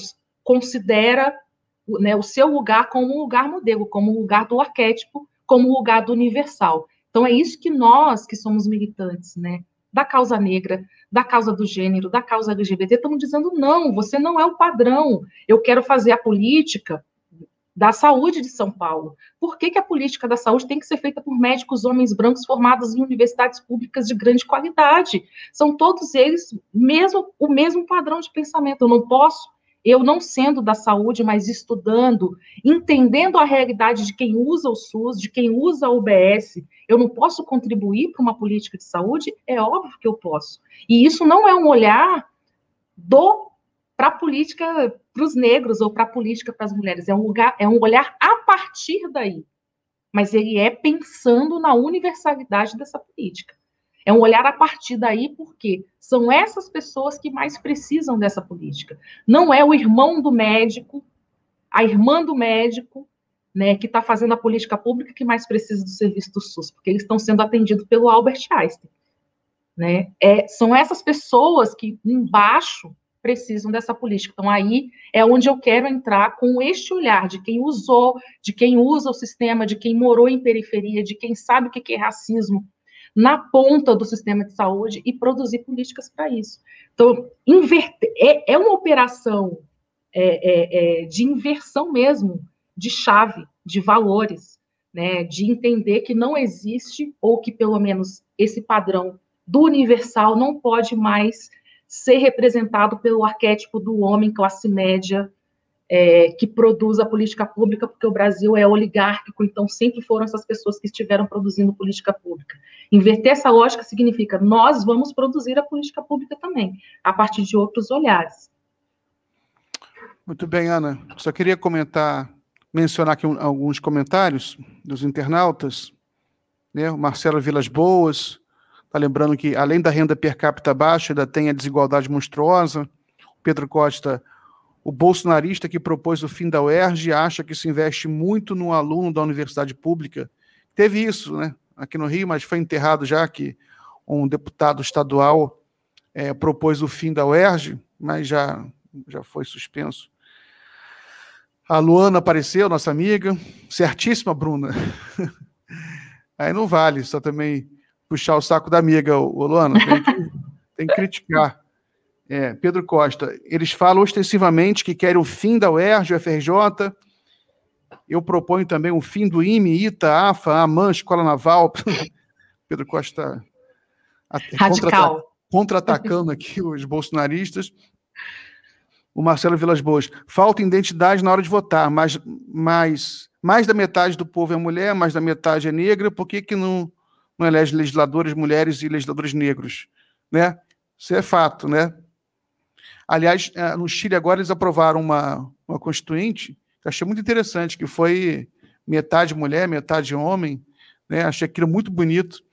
considera né, o seu lugar como um lugar modelo, como um lugar do arquétipo como lugar do universal. Então é isso que nós, que somos militantes, né, da causa negra, da causa do gênero, da causa LGBT, estamos dizendo não, você não é o padrão. Eu quero fazer a política da saúde de São Paulo. Por que, que a política da saúde tem que ser feita por médicos homens brancos formados em universidades públicas de grande qualidade? São todos eles mesmo o mesmo padrão de pensamento. Eu não posso eu não sendo da saúde, mas estudando, entendendo a realidade de quem usa o SUS, de quem usa o UBS, eu não posso contribuir para uma política de saúde? É óbvio que eu posso. E isso não é um olhar do para a política para os negros ou para a política para as mulheres, é um lugar, é um olhar a partir daí. Mas ele é pensando na universalidade dessa política. É um olhar a partir daí, porque são essas pessoas que mais precisam dessa política. Não é o irmão do médico, a irmã do médico, né, que está fazendo a política pública que mais precisa do serviço do SUS, porque eles estão sendo atendidos pelo Albert Einstein. Né? É, são essas pessoas que embaixo precisam dessa política. Então, aí é onde eu quero entrar com este olhar de quem usou, de quem usa o sistema, de quem morou em periferia, de quem sabe o que é racismo, na ponta do sistema de saúde e produzir políticas para isso. Então, inverter, é, é uma operação é, é, é, de inversão mesmo, de chave, de valores, né, de entender que não existe, ou que pelo menos esse padrão do universal não pode mais ser representado pelo arquétipo do homem classe média é, que produz a política pública, porque o Brasil é oligárquico, então sempre foram essas pessoas que estiveram produzindo política pública. Inverter essa lógica significa nós vamos produzir a política pública também, a partir de outros olhares. Muito bem, Ana. Só queria comentar, mencionar aqui um, alguns comentários dos internautas. Né? O Marcelo Vilas Boas está lembrando que, além da renda per capita baixa, ainda tem a desigualdade monstruosa. O Pedro Costa o bolsonarista que propôs o fim da UERJ acha que se investe muito no aluno da universidade pública. Teve isso, né? Aqui no Rio, mas foi enterrado já que um deputado estadual é, propôs o fim da UERJ, mas já, já foi suspenso. A Luana apareceu, nossa amiga. Certíssima, Bruna. Aí não vale só também puxar o saco da amiga, Luana. Tem que, tem que criticar. É, Pedro Costa, eles falam ostensivamente que querem o fim da UERJ, UFRJ. Eu proponho também o fim do IME, ITA, AFA, AMAN, Escola Naval. Pedro Costa Radical. contra-atacando aqui os bolsonaristas. O Marcelo Vilas Boas, falta identidade na hora de votar, mas, mas mais da metade do povo é mulher, mais da metade é negra, por que, que não, não elege legisladores mulheres e legisladores negros? Né? Isso é fato, né? Aliás, é, no Chile agora eles aprovaram uma, uma constituinte que eu achei muito interessante, que foi metade mulher, metade homem, né? Achei aquilo muito bonito.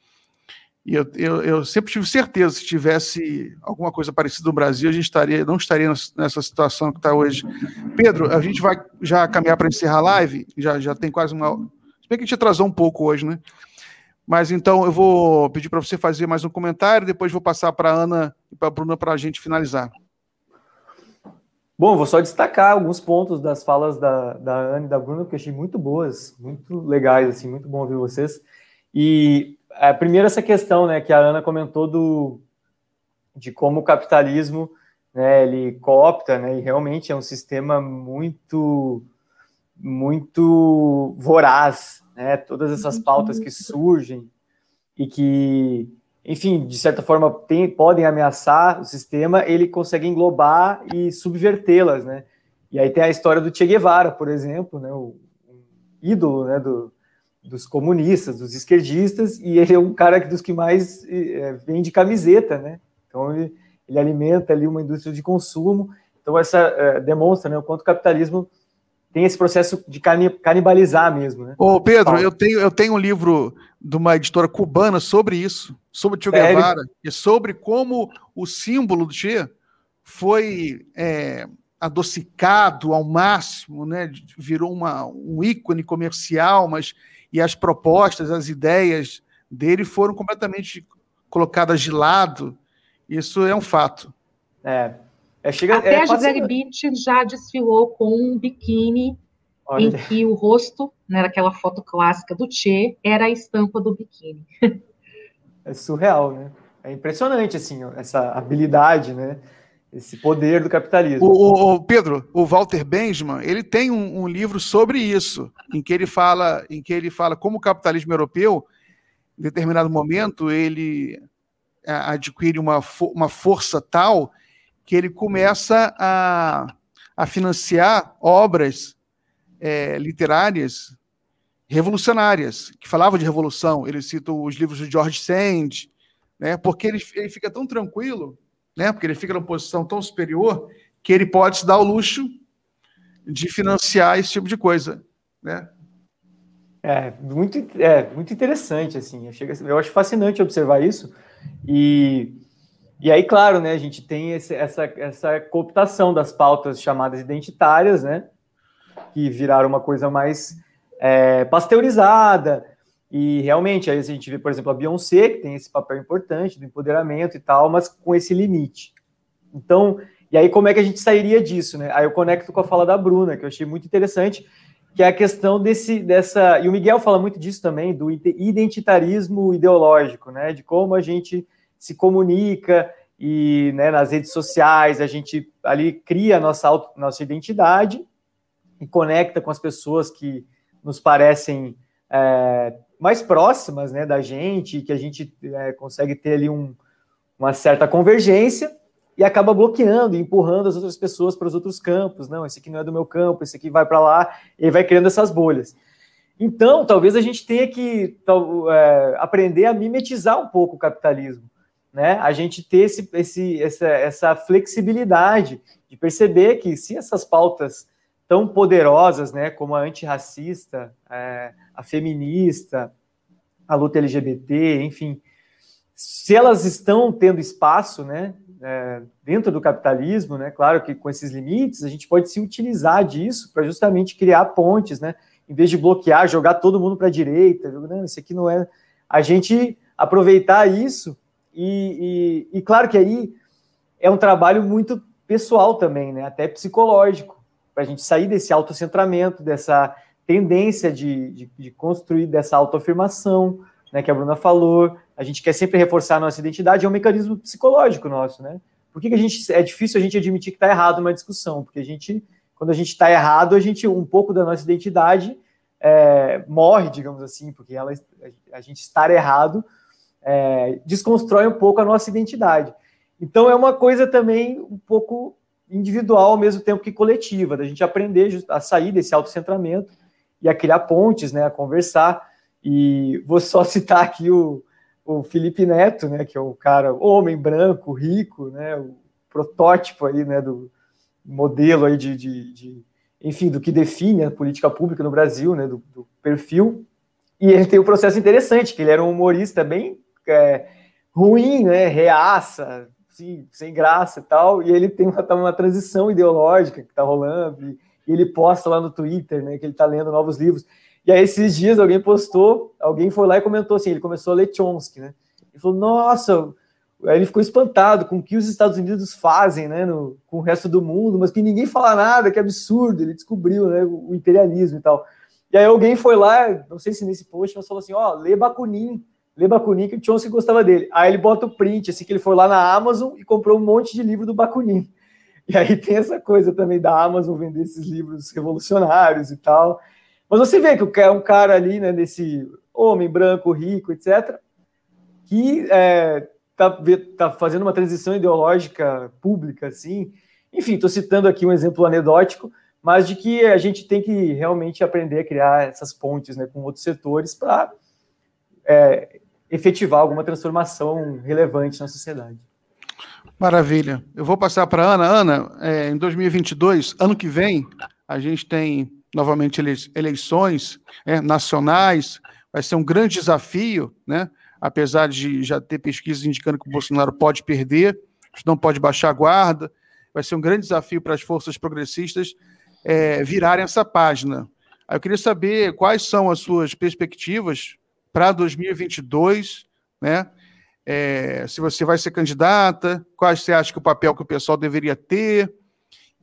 E eu, eu, eu, sempre tive certeza, se tivesse alguma coisa parecida no Brasil, a gente estaria, não estaria nessa situação que está hoje. Pedro, a gente vai já caminhar para encerrar a live, já, já tem quase uma. Se bem que a gente atrasou um pouco hoje, né? Mas então eu vou pedir para você fazer mais um comentário, depois vou passar para a Ana e para a Bruna para a gente finalizar. Bom, vou só destacar alguns pontos das falas da, da Ana e da Bruna, que eu achei muito boas, muito legais, assim, muito bom ouvir vocês. E a primeira essa questão, né, que a Ana comentou do de como o capitalismo, né, ele coopta, né, e realmente é um sistema muito muito voraz, né, todas essas pautas que surgem e que, enfim, de certa forma tem, podem ameaçar o sistema, ele consegue englobar e subvertê-las, né? E aí tem a história do Che Guevara, por exemplo, né, o, ídolo, né, do, dos comunistas, dos esquerdistas, e ele é um cara dos que mais é, vende camiseta, né? Então ele, ele, alimenta ali uma indústria de consumo. Então essa é, demonstra né, o quanto o capitalismo tem esse processo de canibalizar mesmo, né? Ô Pedro, eu tenho, eu tenho um livro de uma editora cubana sobre isso, sobre o Che Guevara, é, e sobre como o símbolo do Che foi é, adocicado ao máximo, né? virou uma, um ícone comercial, mas e as propostas, as ideias dele foram completamente colocadas de lado. Isso é um fato. É. é chega, Até é a Gisele Bündchen já desfilou com um biquíni Olha. em que o rosto, né, aquela foto clássica do Che, era a estampa do biquíni. É surreal, né? É impressionante, assim, essa habilidade, né? esse poder do capitalismo. O, o, Pedro, o Walter Benjamin, ele tem um, um, livro sobre isso, em que ele fala, em que ele fala como o capitalismo europeu, em determinado momento, ele é, adquire uma, uma força tal que ele começa a, a financiar obras é, literárias revolucionárias, que falavam de revolução. Ele cita os livros de George Sand, né, porque ele, ele fica tão tranquilo né? Porque ele fica numa posição tão superior que ele pode se dar o luxo de financiar esse tipo de coisa, né? É muito, é muito interessante assim. Eu, eu acho fascinante observar isso e e aí, claro, né, a gente tem esse, essa, essa cooptação das pautas chamadas identitárias, né, que viraram uma coisa mais é, pasteurizada, e realmente, aí a gente vê, por exemplo, a Beyoncé, que tem esse papel importante do empoderamento e tal, mas com esse limite. Então, e aí como é que a gente sairia disso, né? Aí eu conecto com a fala da Bruna, que eu achei muito interessante, que é a questão desse, dessa, e o Miguel fala muito disso também, do identitarismo ideológico, né? De como a gente se comunica e né, nas redes sociais a gente ali cria a nossa, nossa identidade e conecta com as pessoas que nos parecem é, mais próximas né, da gente, que a gente é, consegue ter ali um, uma certa convergência e acaba bloqueando, empurrando as outras pessoas para os outros campos. Não, esse aqui não é do meu campo, esse aqui vai para lá, e vai criando essas bolhas. Então, talvez a gente tenha que é, aprender a mimetizar um pouco o capitalismo, né? A gente ter esse, esse, essa, essa flexibilidade de perceber que se essas pautas tão poderosas, né, como a antirracista, é, a feminista, a luta LGBT, enfim, se elas estão tendo espaço, né, é, dentro do capitalismo, né, claro que com esses limites, a gente pode se utilizar disso para justamente criar pontes, né, em vez de bloquear, jogar todo mundo para a direita, não, isso aqui não é, a gente aproveitar isso e, e, e claro que aí é um trabalho muito pessoal também, né, até psicológico, para a gente sair desse autocentramento, dessa tendência de, de, de construir dessa autoafirmação, né, que a Bruna falou. A gente quer sempre reforçar a nossa identidade, é um mecanismo psicológico nosso, né? Por que, que a gente é difícil a gente admitir que está errado uma discussão? Porque a gente, quando a gente está errado, a gente um pouco da nossa identidade é, morre, digamos assim, porque ela, a gente estar errado é, desconstrói um pouco a nossa identidade. Então é uma coisa também um pouco individual ao mesmo tempo que coletiva, da gente aprender a sair desse autocentramento e a criar pontes, né, a conversar. E vou só citar aqui o, o Felipe Neto, né, que é o cara, homem branco, rico, né, o protótipo aí, né, do modelo aí de, de, de, enfim, do que define a política pública no Brasil, né, do, do, perfil. E ele tem um processo interessante, que ele era um humorista bem é, ruim, né, reaça, assim, sem graça e tal, e ele tem uma, tá uma transição ideológica que está rolando, e, e, ele posta lá no Twitter, né, que ele está lendo novos livros. E aí, esses dias, alguém postou, alguém foi lá e comentou assim, ele começou a ler Chomsky, né, e falou, nossa, Aí ele ficou espantado com o que os Estados Unidos fazem né, no, com o resto do mundo, mas que ninguém fala nada, que absurdo. Ele descobriu né, o imperialismo e tal. E aí alguém foi lá, não sei se nesse post, mas falou assim: ó, lê Bakunin, lê Bakunin, que o Chomsky gostava dele. Aí ele bota o print, assim, que ele foi lá na Amazon e comprou um monte de livro do Bakunin. E aí tem essa coisa também da Amazon vender esses livros revolucionários e tal. Mas você vê que é um cara ali, né, nesse homem branco, rico, etc., que é, está tá fazendo uma transição ideológica pública, assim. Enfim, estou citando aqui um exemplo anedótico, mas de que a gente tem que realmente aprender a criar essas pontes né, com outros setores para é, efetivar alguma transformação relevante na sociedade. Maravilha. Eu vou passar para a Ana. Ana, é, em 2022, ano que vem, a gente tem novamente eleições é, nacionais, vai ser um grande desafio, né? apesar de já ter pesquisas indicando que o Bolsonaro pode perder, não pode baixar a guarda. Vai ser um grande desafio para as forças progressistas é, virarem essa página. Eu queria saber quais são as suas perspectivas para 2022, né? É, se você vai ser candidata, quais você acha que o papel que o pessoal deveria ter,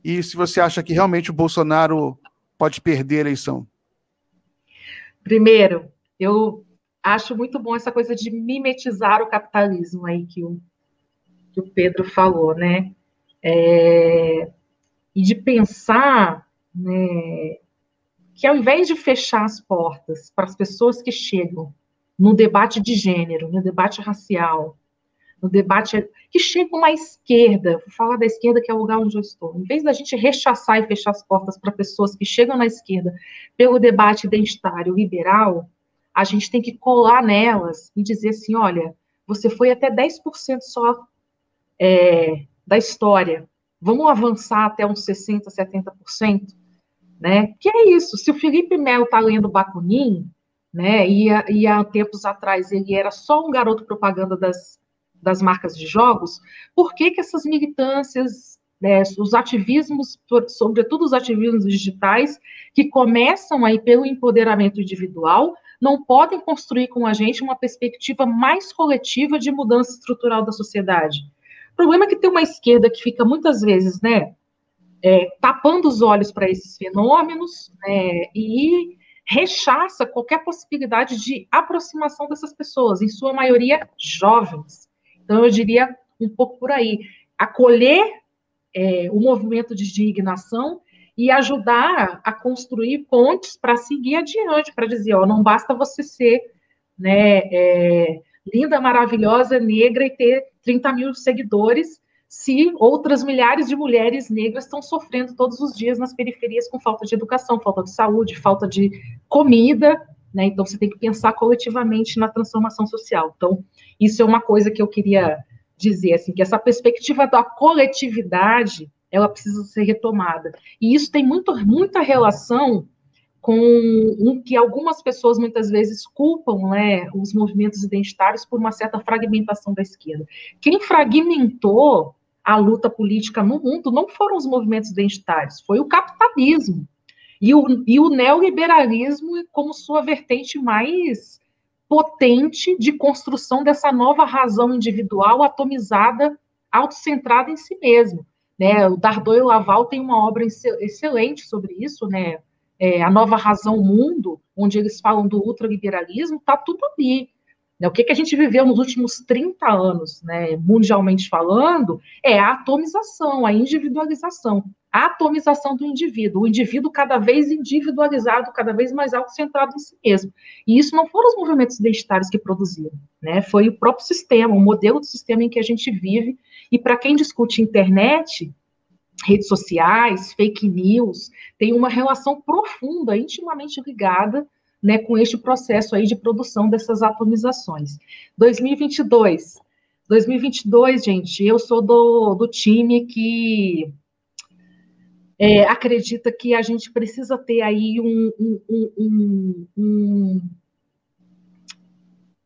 e se você acha que realmente o Bolsonaro pode perder a eleição. Primeiro, eu acho muito bom essa coisa de mimetizar o capitalismo aí que o, que o Pedro falou, né? É, e de pensar né, que ao invés de fechar as portas para as pessoas que chegam no debate de gênero, no debate racial, no debate que chegam à esquerda, vou falar da esquerda que é o lugar onde eu estou, em vez da gente rechaçar e fechar as portas para pessoas que chegam na esquerda pelo debate identitário liberal, a gente tem que colar nelas e dizer assim: olha, você foi até 10% só é, da história, vamos avançar até uns 60%, 70%? Né? Que é isso, se o Felipe Melo está lendo Bakunin, né, e, e há tempos atrás ele era só um garoto propaganda das, das marcas de jogos, por que, que essas militâncias, né, os ativismos, sobretudo os ativismos digitais, que começam aí pelo empoderamento individual, não podem construir com a gente uma perspectiva mais coletiva de mudança estrutural da sociedade. O problema é que tem uma esquerda que fica muitas vezes, né, é, tapando os olhos para esses fenômenos né, e rechaça qualquer possibilidade de aproximação dessas pessoas, em sua maioria jovens. Então, eu diria um pouco por aí, acolher é, o movimento de indignação e ajudar a construir pontes para seguir adiante, para dizer, ó, não basta você ser né, é, linda, maravilhosa, negra e ter 30 mil seguidores, se outras milhares de mulheres negras estão sofrendo todos os dias nas periferias com falta de educação, falta de saúde, falta de comida, né? Então você tem que pensar coletivamente na transformação social. Então, isso é uma coisa que eu queria dizer, assim, que essa perspectiva da coletividade ela precisa ser retomada. E isso tem muito, muita relação com o que algumas pessoas muitas vezes culpam né, os movimentos identitários por uma certa fragmentação da esquerda. Quem fragmentou a luta política no mundo não foram os movimentos identitários, foi o capitalismo. E o, e o neoliberalismo como sua vertente mais potente de construção dessa nova razão individual atomizada, autocentrada em si mesmo. Né? O Dardot e o Laval têm uma obra excelente sobre isso, né? É, a Nova Razão Mundo, onde eles falam do ultraliberalismo, está tudo ali. Né? O que, que a gente viveu nos últimos 30 anos, né, mundialmente falando, é a atomização, a individualização, a atomização do indivíduo, o indivíduo cada vez individualizado, cada vez mais autocentrado em si mesmo. E isso não foram os movimentos identitários que produziram, né? foi o próprio sistema, o modelo do sistema em que a gente vive e para quem discute internet, redes sociais, fake news, tem uma relação profunda, intimamente ligada né, com este processo aí de produção dessas atomizações. 2022, 2022, gente, eu sou do, do time que é, acredita que a gente precisa ter aí um, um, um,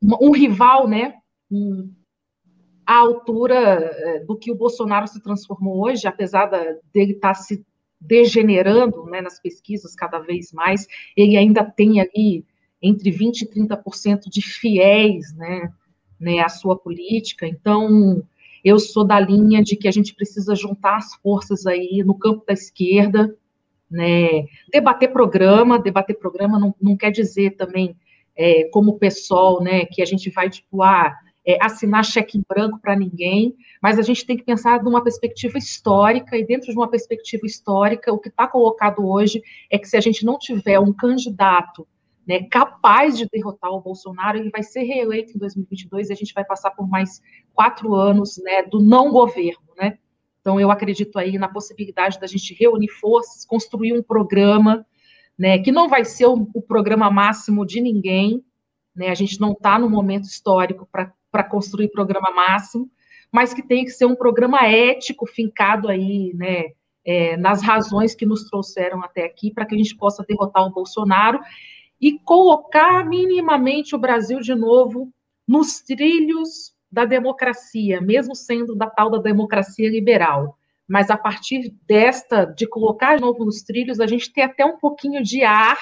um, rival, né? À altura é, do que o Bolsonaro se transformou hoje, apesar dele estar tá se degenerando né, nas pesquisas cada vez mais, ele ainda tem ali entre 20% e 30% de fiéis né, né, à sua política. Então, eu sou da linha de que a gente precisa juntar as forças aí no campo da esquerda, né, debater programa, debater programa não, não quer dizer também, é, como o PSOL, né, que a gente vai, tipo, ah, é, assinar cheque em branco para ninguém, mas a gente tem que pensar numa perspectiva histórica, e dentro de uma perspectiva histórica, o que está colocado hoje é que se a gente não tiver um candidato né, capaz de derrotar o Bolsonaro, ele vai ser reeleito em 2022 e a gente vai passar por mais quatro anos né, do não governo. Né? Então, eu acredito aí na possibilidade da gente reunir forças, construir um programa né, que não vai ser o, o programa máximo de ninguém, né, a gente não está no momento histórico para para construir programa máximo, mas que tem que ser um programa ético, fincado aí, né, é, nas razões que nos trouxeram até aqui, para que a gente possa derrotar o Bolsonaro e colocar minimamente o Brasil de novo nos trilhos da democracia, mesmo sendo da tal da democracia liberal. Mas a partir desta, de colocar de novo nos trilhos, a gente tem até um pouquinho de ar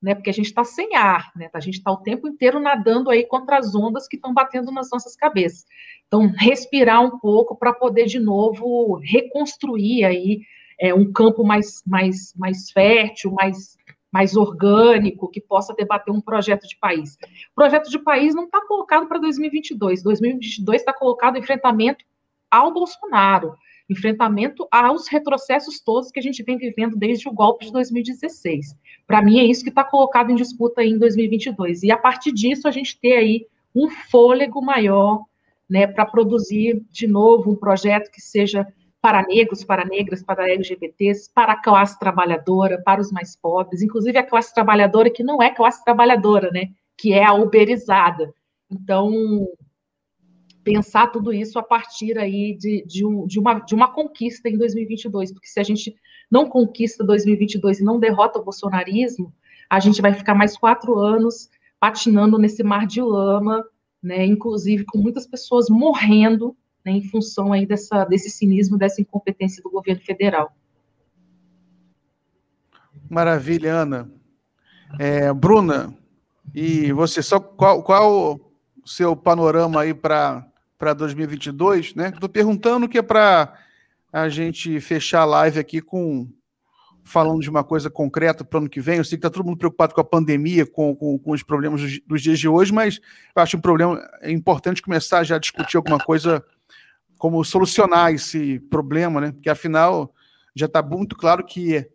né? Porque a gente está sem ar, né? A gente está o tempo inteiro nadando aí contra as ondas que estão batendo nas nossas cabeças. Então, respirar um pouco para poder de novo reconstruir aí é, um campo mais, mais, mais fértil, mais, mais orgânico, que possa debater um projeto de país. O projeto de país não está colocado para 2022. 2022 está colocado enfrentamento ao Bolsonaro, enfrentamento aos retrocessos todos que a gente vem vivendo desde o golpe de 2016. Para mim, é isso que está colocado em disputa em 2022. E a partir disso, a gente ter aí um fôlego maior né, para produzir de novo um projeto que seja para negros, para negras, para LGBTs, para a classe trabalhadora, para os mais pobres, inclusive a classe trabalhadora que não é classe trabalhadora, né, que é a uberizada. Então, pensar tudo isso a partir aí de, de, um, de, uma, de uma conquista em 2022, porque se a gente não conquista 2022 e não derrota o bolsonarismo, a gente vai ficar mais quatro anos patinando nesse mar de lama, né, inclusive com muitas pessoas morrendo né, em função aí dessa, desse cinismo, dessa incompetência do governo federal. Maravilha, Ana. É, Bruna, e você, só qual, qual o seu panorama aí para para 2022, né? Estou perguntando que é para a gente fechar a live aqui com falando de uma coisa concreta para o ano que vem. Eu sei que está todo mundo preocupado com a pandemia, com, com, com os problemas dos, dos, dias de hoje, mas eu acho um problema é importante começar já a discutir alguma coisa como solucionar esse problema, né? Porque afinal já está muito claro que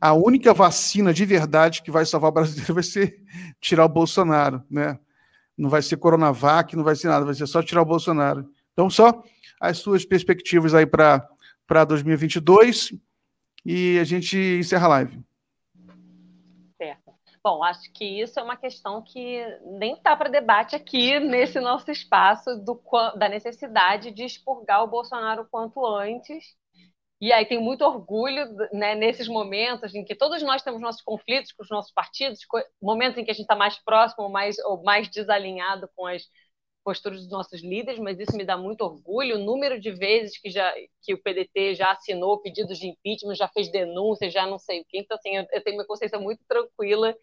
a única vacina de verdade que vai salvar o brasileiro vai ser tirar o Bolsonaro, né? Não vai ser Coronavac, não vai ser nada, vai ser só tirar o Bolsonaro. Então, só as suas perspectivas aí para 2022 e a gente encerra a live. Certo. Bom, acho que isso é uma questão que nem está para debate aqui nesse nosso espaço do, da necessidade de expurgar o Bolsonaro quanto antes e aí tem muito orgulho né, nesses momentos em que todos nós temos nossos conflitos com os nossos partidos, momentos em que a gente está mais próximo ou mais, ou mais desalinhado com as posturas dos nossos líderes, mas isso me dá muito orgulho. O número de vezes que, já, que o PDT já assinou pedidos de impeachment, já fez denúncias, já não sei o quê. Então, assim, eu, eu tenho uma consciência muito tranquila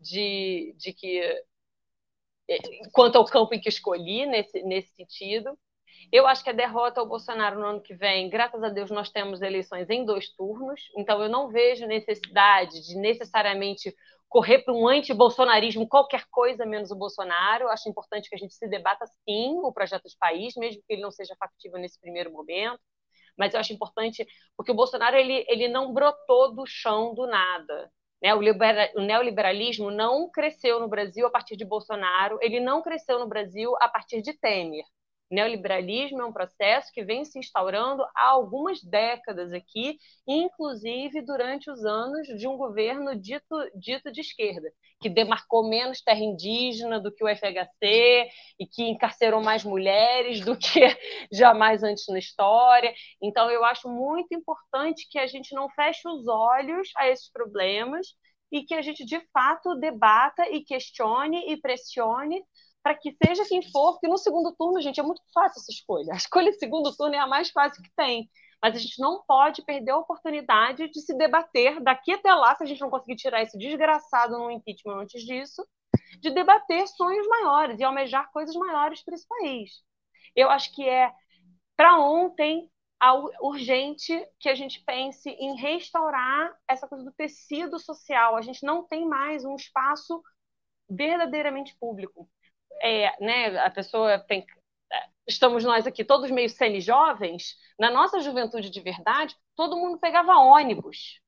de, de que, eh, quanto ao campo em que escolhi, nesse, nesse sentido. Eu acho que a derrota ao Bolsonaro no ano que vem, graças a Deus, nós temos eleições em dois turnos, então eu não vejo necessidade de necessariamente correr para um anti-bolsonarismo, qualquer coisa menos o Bolsonaro. Acho importante que a gente se debata sim o projeto de país, mesmo que ele não seja factível nesse primeiro momento. Mas eu acho importante, porque o Bolsonaro ele, ele não brotou do chão do nada. Né? O, libera, o neoliberalismo não cresceu no Brasil a partir de Bolsonaro, ele não cresceu no Brasil a partir de Temer. Neoliberalismo é um processo que vem se instaurando há algumas décadas aqui, inclusive durante os anos de um governo dito, dito de esquerda, que demarcou menos terra indígena do que o FHC e que encarcerou mais mulheres do que jamais antes na história. Então, eu acho muito importante que a gente não feche os olhos a esses problemas e que a gente, de fato, debata e questione e pressione para que seja quem for, porque no segundo turno, gente, é muito fácil essa escolha. A escolha de segundo turno é a mais fácil que tem. Mas a gente não pode perder a oportunidade de se debater daqui até lá, se a gente não conseguir tirar esse desgraçado no impeachment antes disso, de debater sonhos maiores e almejar coisas maiores para esse país. Eu acho que é para ontem urgente que a gente pense em restaurar essa coisa do tecido social. A gente não tem mais um espaço verdadeiramente público é, né, a pessoa tem. Estamos nós aqui todos meio semi-jovens. Na nossa juventude de verdade, todo mundo pegava ônibus.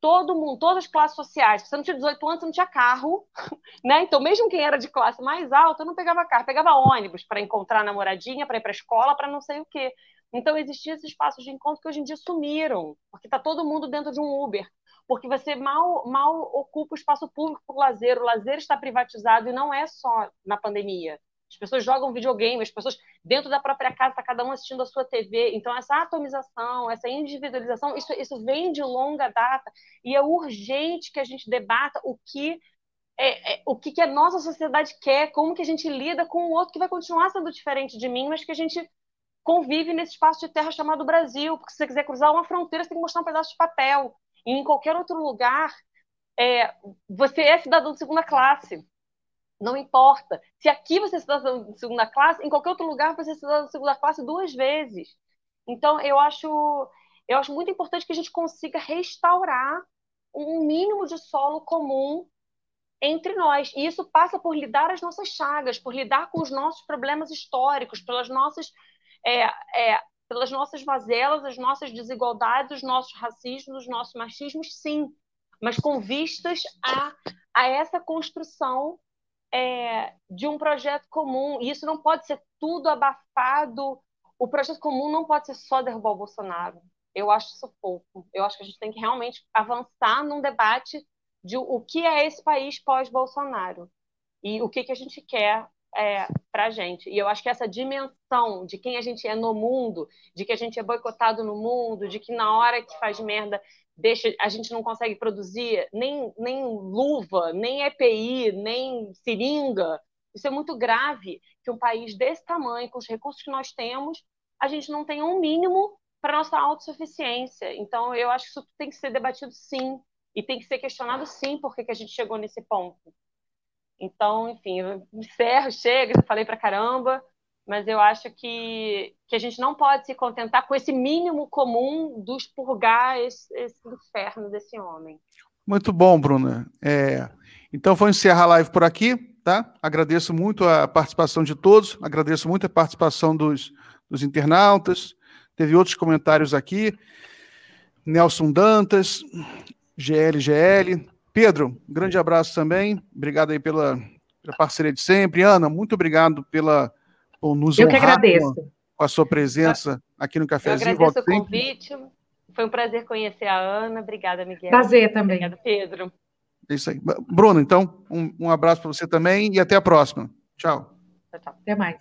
Todo mundo, todas as classes sociais. Se você não tinha 18 anos, você não tinha carro. Né? Então, mesmo quem era de classe mais alta, não pegava carro, pegava ônibus para encontrar namoradinha, para ir para a escola, para não sei o quê. Então, existiam esses espaços de encontro que hoje em dia sumiram, porque está todo mundo dentro de um Uber porque você mal, mal ocupa o espaço público por lazer. O lazer está privatizado e não é só na pandemia. As pessoas jogam videogame, as pessoas dentro da própria casa, está cada um assistindo a sua TV. Então, essa atomização, essa individualização, isso, isso vem de longa data e é urgente que a gente debata o que é, é, o que, que a nossa sociedade quer, como que a gente lida com o outro que vai continuar sendo diferente de mim, mas que a gente convive nesse espaço de terra chamado Brasil. Porque se você quiser cruzar uma fronteira, você tem que mostrar um pedaço de papel. E em qualquer outro lugar, é, você é cidadão de segunda classe. Não importa. Se aqui você é cidadão de segunda classe, em qualquer outro lugar você é cidadão de segunda classe duas vezes. Então, eu acho, eu acho muito importante que a gente consiga restaurar um mínimo de solo comum entre nós. E isso passa por lidar as nossas chagas, por lidar com os nossos problemas históricos, pelas nossas é, é, pelas nossas mazelas, as nossas desigualdades, os nossos racismos, os nossos machismos, sim, mas com vistas a, a essa construção é, de um projeto comum. E isso não pode ser tudo abafado. O projeto comum não pode ser só derrubar o Bolsonaro. Eu acho isso pouco. Eu acho que a gente tem que realmente avançar num debate de o que é esse país pós-Bolsonaro e o que, que a gente quer é, para a gente. E eu acho que essa dimensão de quem a gente é no mundo, de que a gente é boicotado no mundo, de que na hora que faz merda deixa, a gente não consegue produzir nem, nem luva, nem EPI, nem seringa. Isso é muito grave que um país desse tamanho, com os recursos que nós temos, a gente não tenha um mínimo para nossa autossuficiência. Então, eu acho que isso tem que ser debatido sim, e tem que ser questionado sim por que a gente chegou nesse ponto. Então, enfim, eu encerro, chega, já falei para caramba, mas eu acho que, que a gente não pode se contentar com esse mínimo comum do expurgar esse, esse inferno desse homem. Muito bom, Bruna. É, então, vou encerrar a live por aqui, tá? Agradeço muito a participação de todos, agradeço muito a participação dos, dos internautas. Teve outros comentários aqui. Nelson Dantas, GLGL, Pedro, um grande abraço também. Obrigado aí pela, pela parceria de sempre. Ana, muito obrigado pela por nos Eu que agradeço. Com a sua presença aqui no Cafézinho. Eu agradeço o convite. Foi um prazer conhecer a Ana. Obrigada, Miguel. Prazer também. Obrigada, Pedro. É isso aí. Bruno, então, um, um abraço para você também e até a próxima. Tchau. Tchau, tchau. Até mais.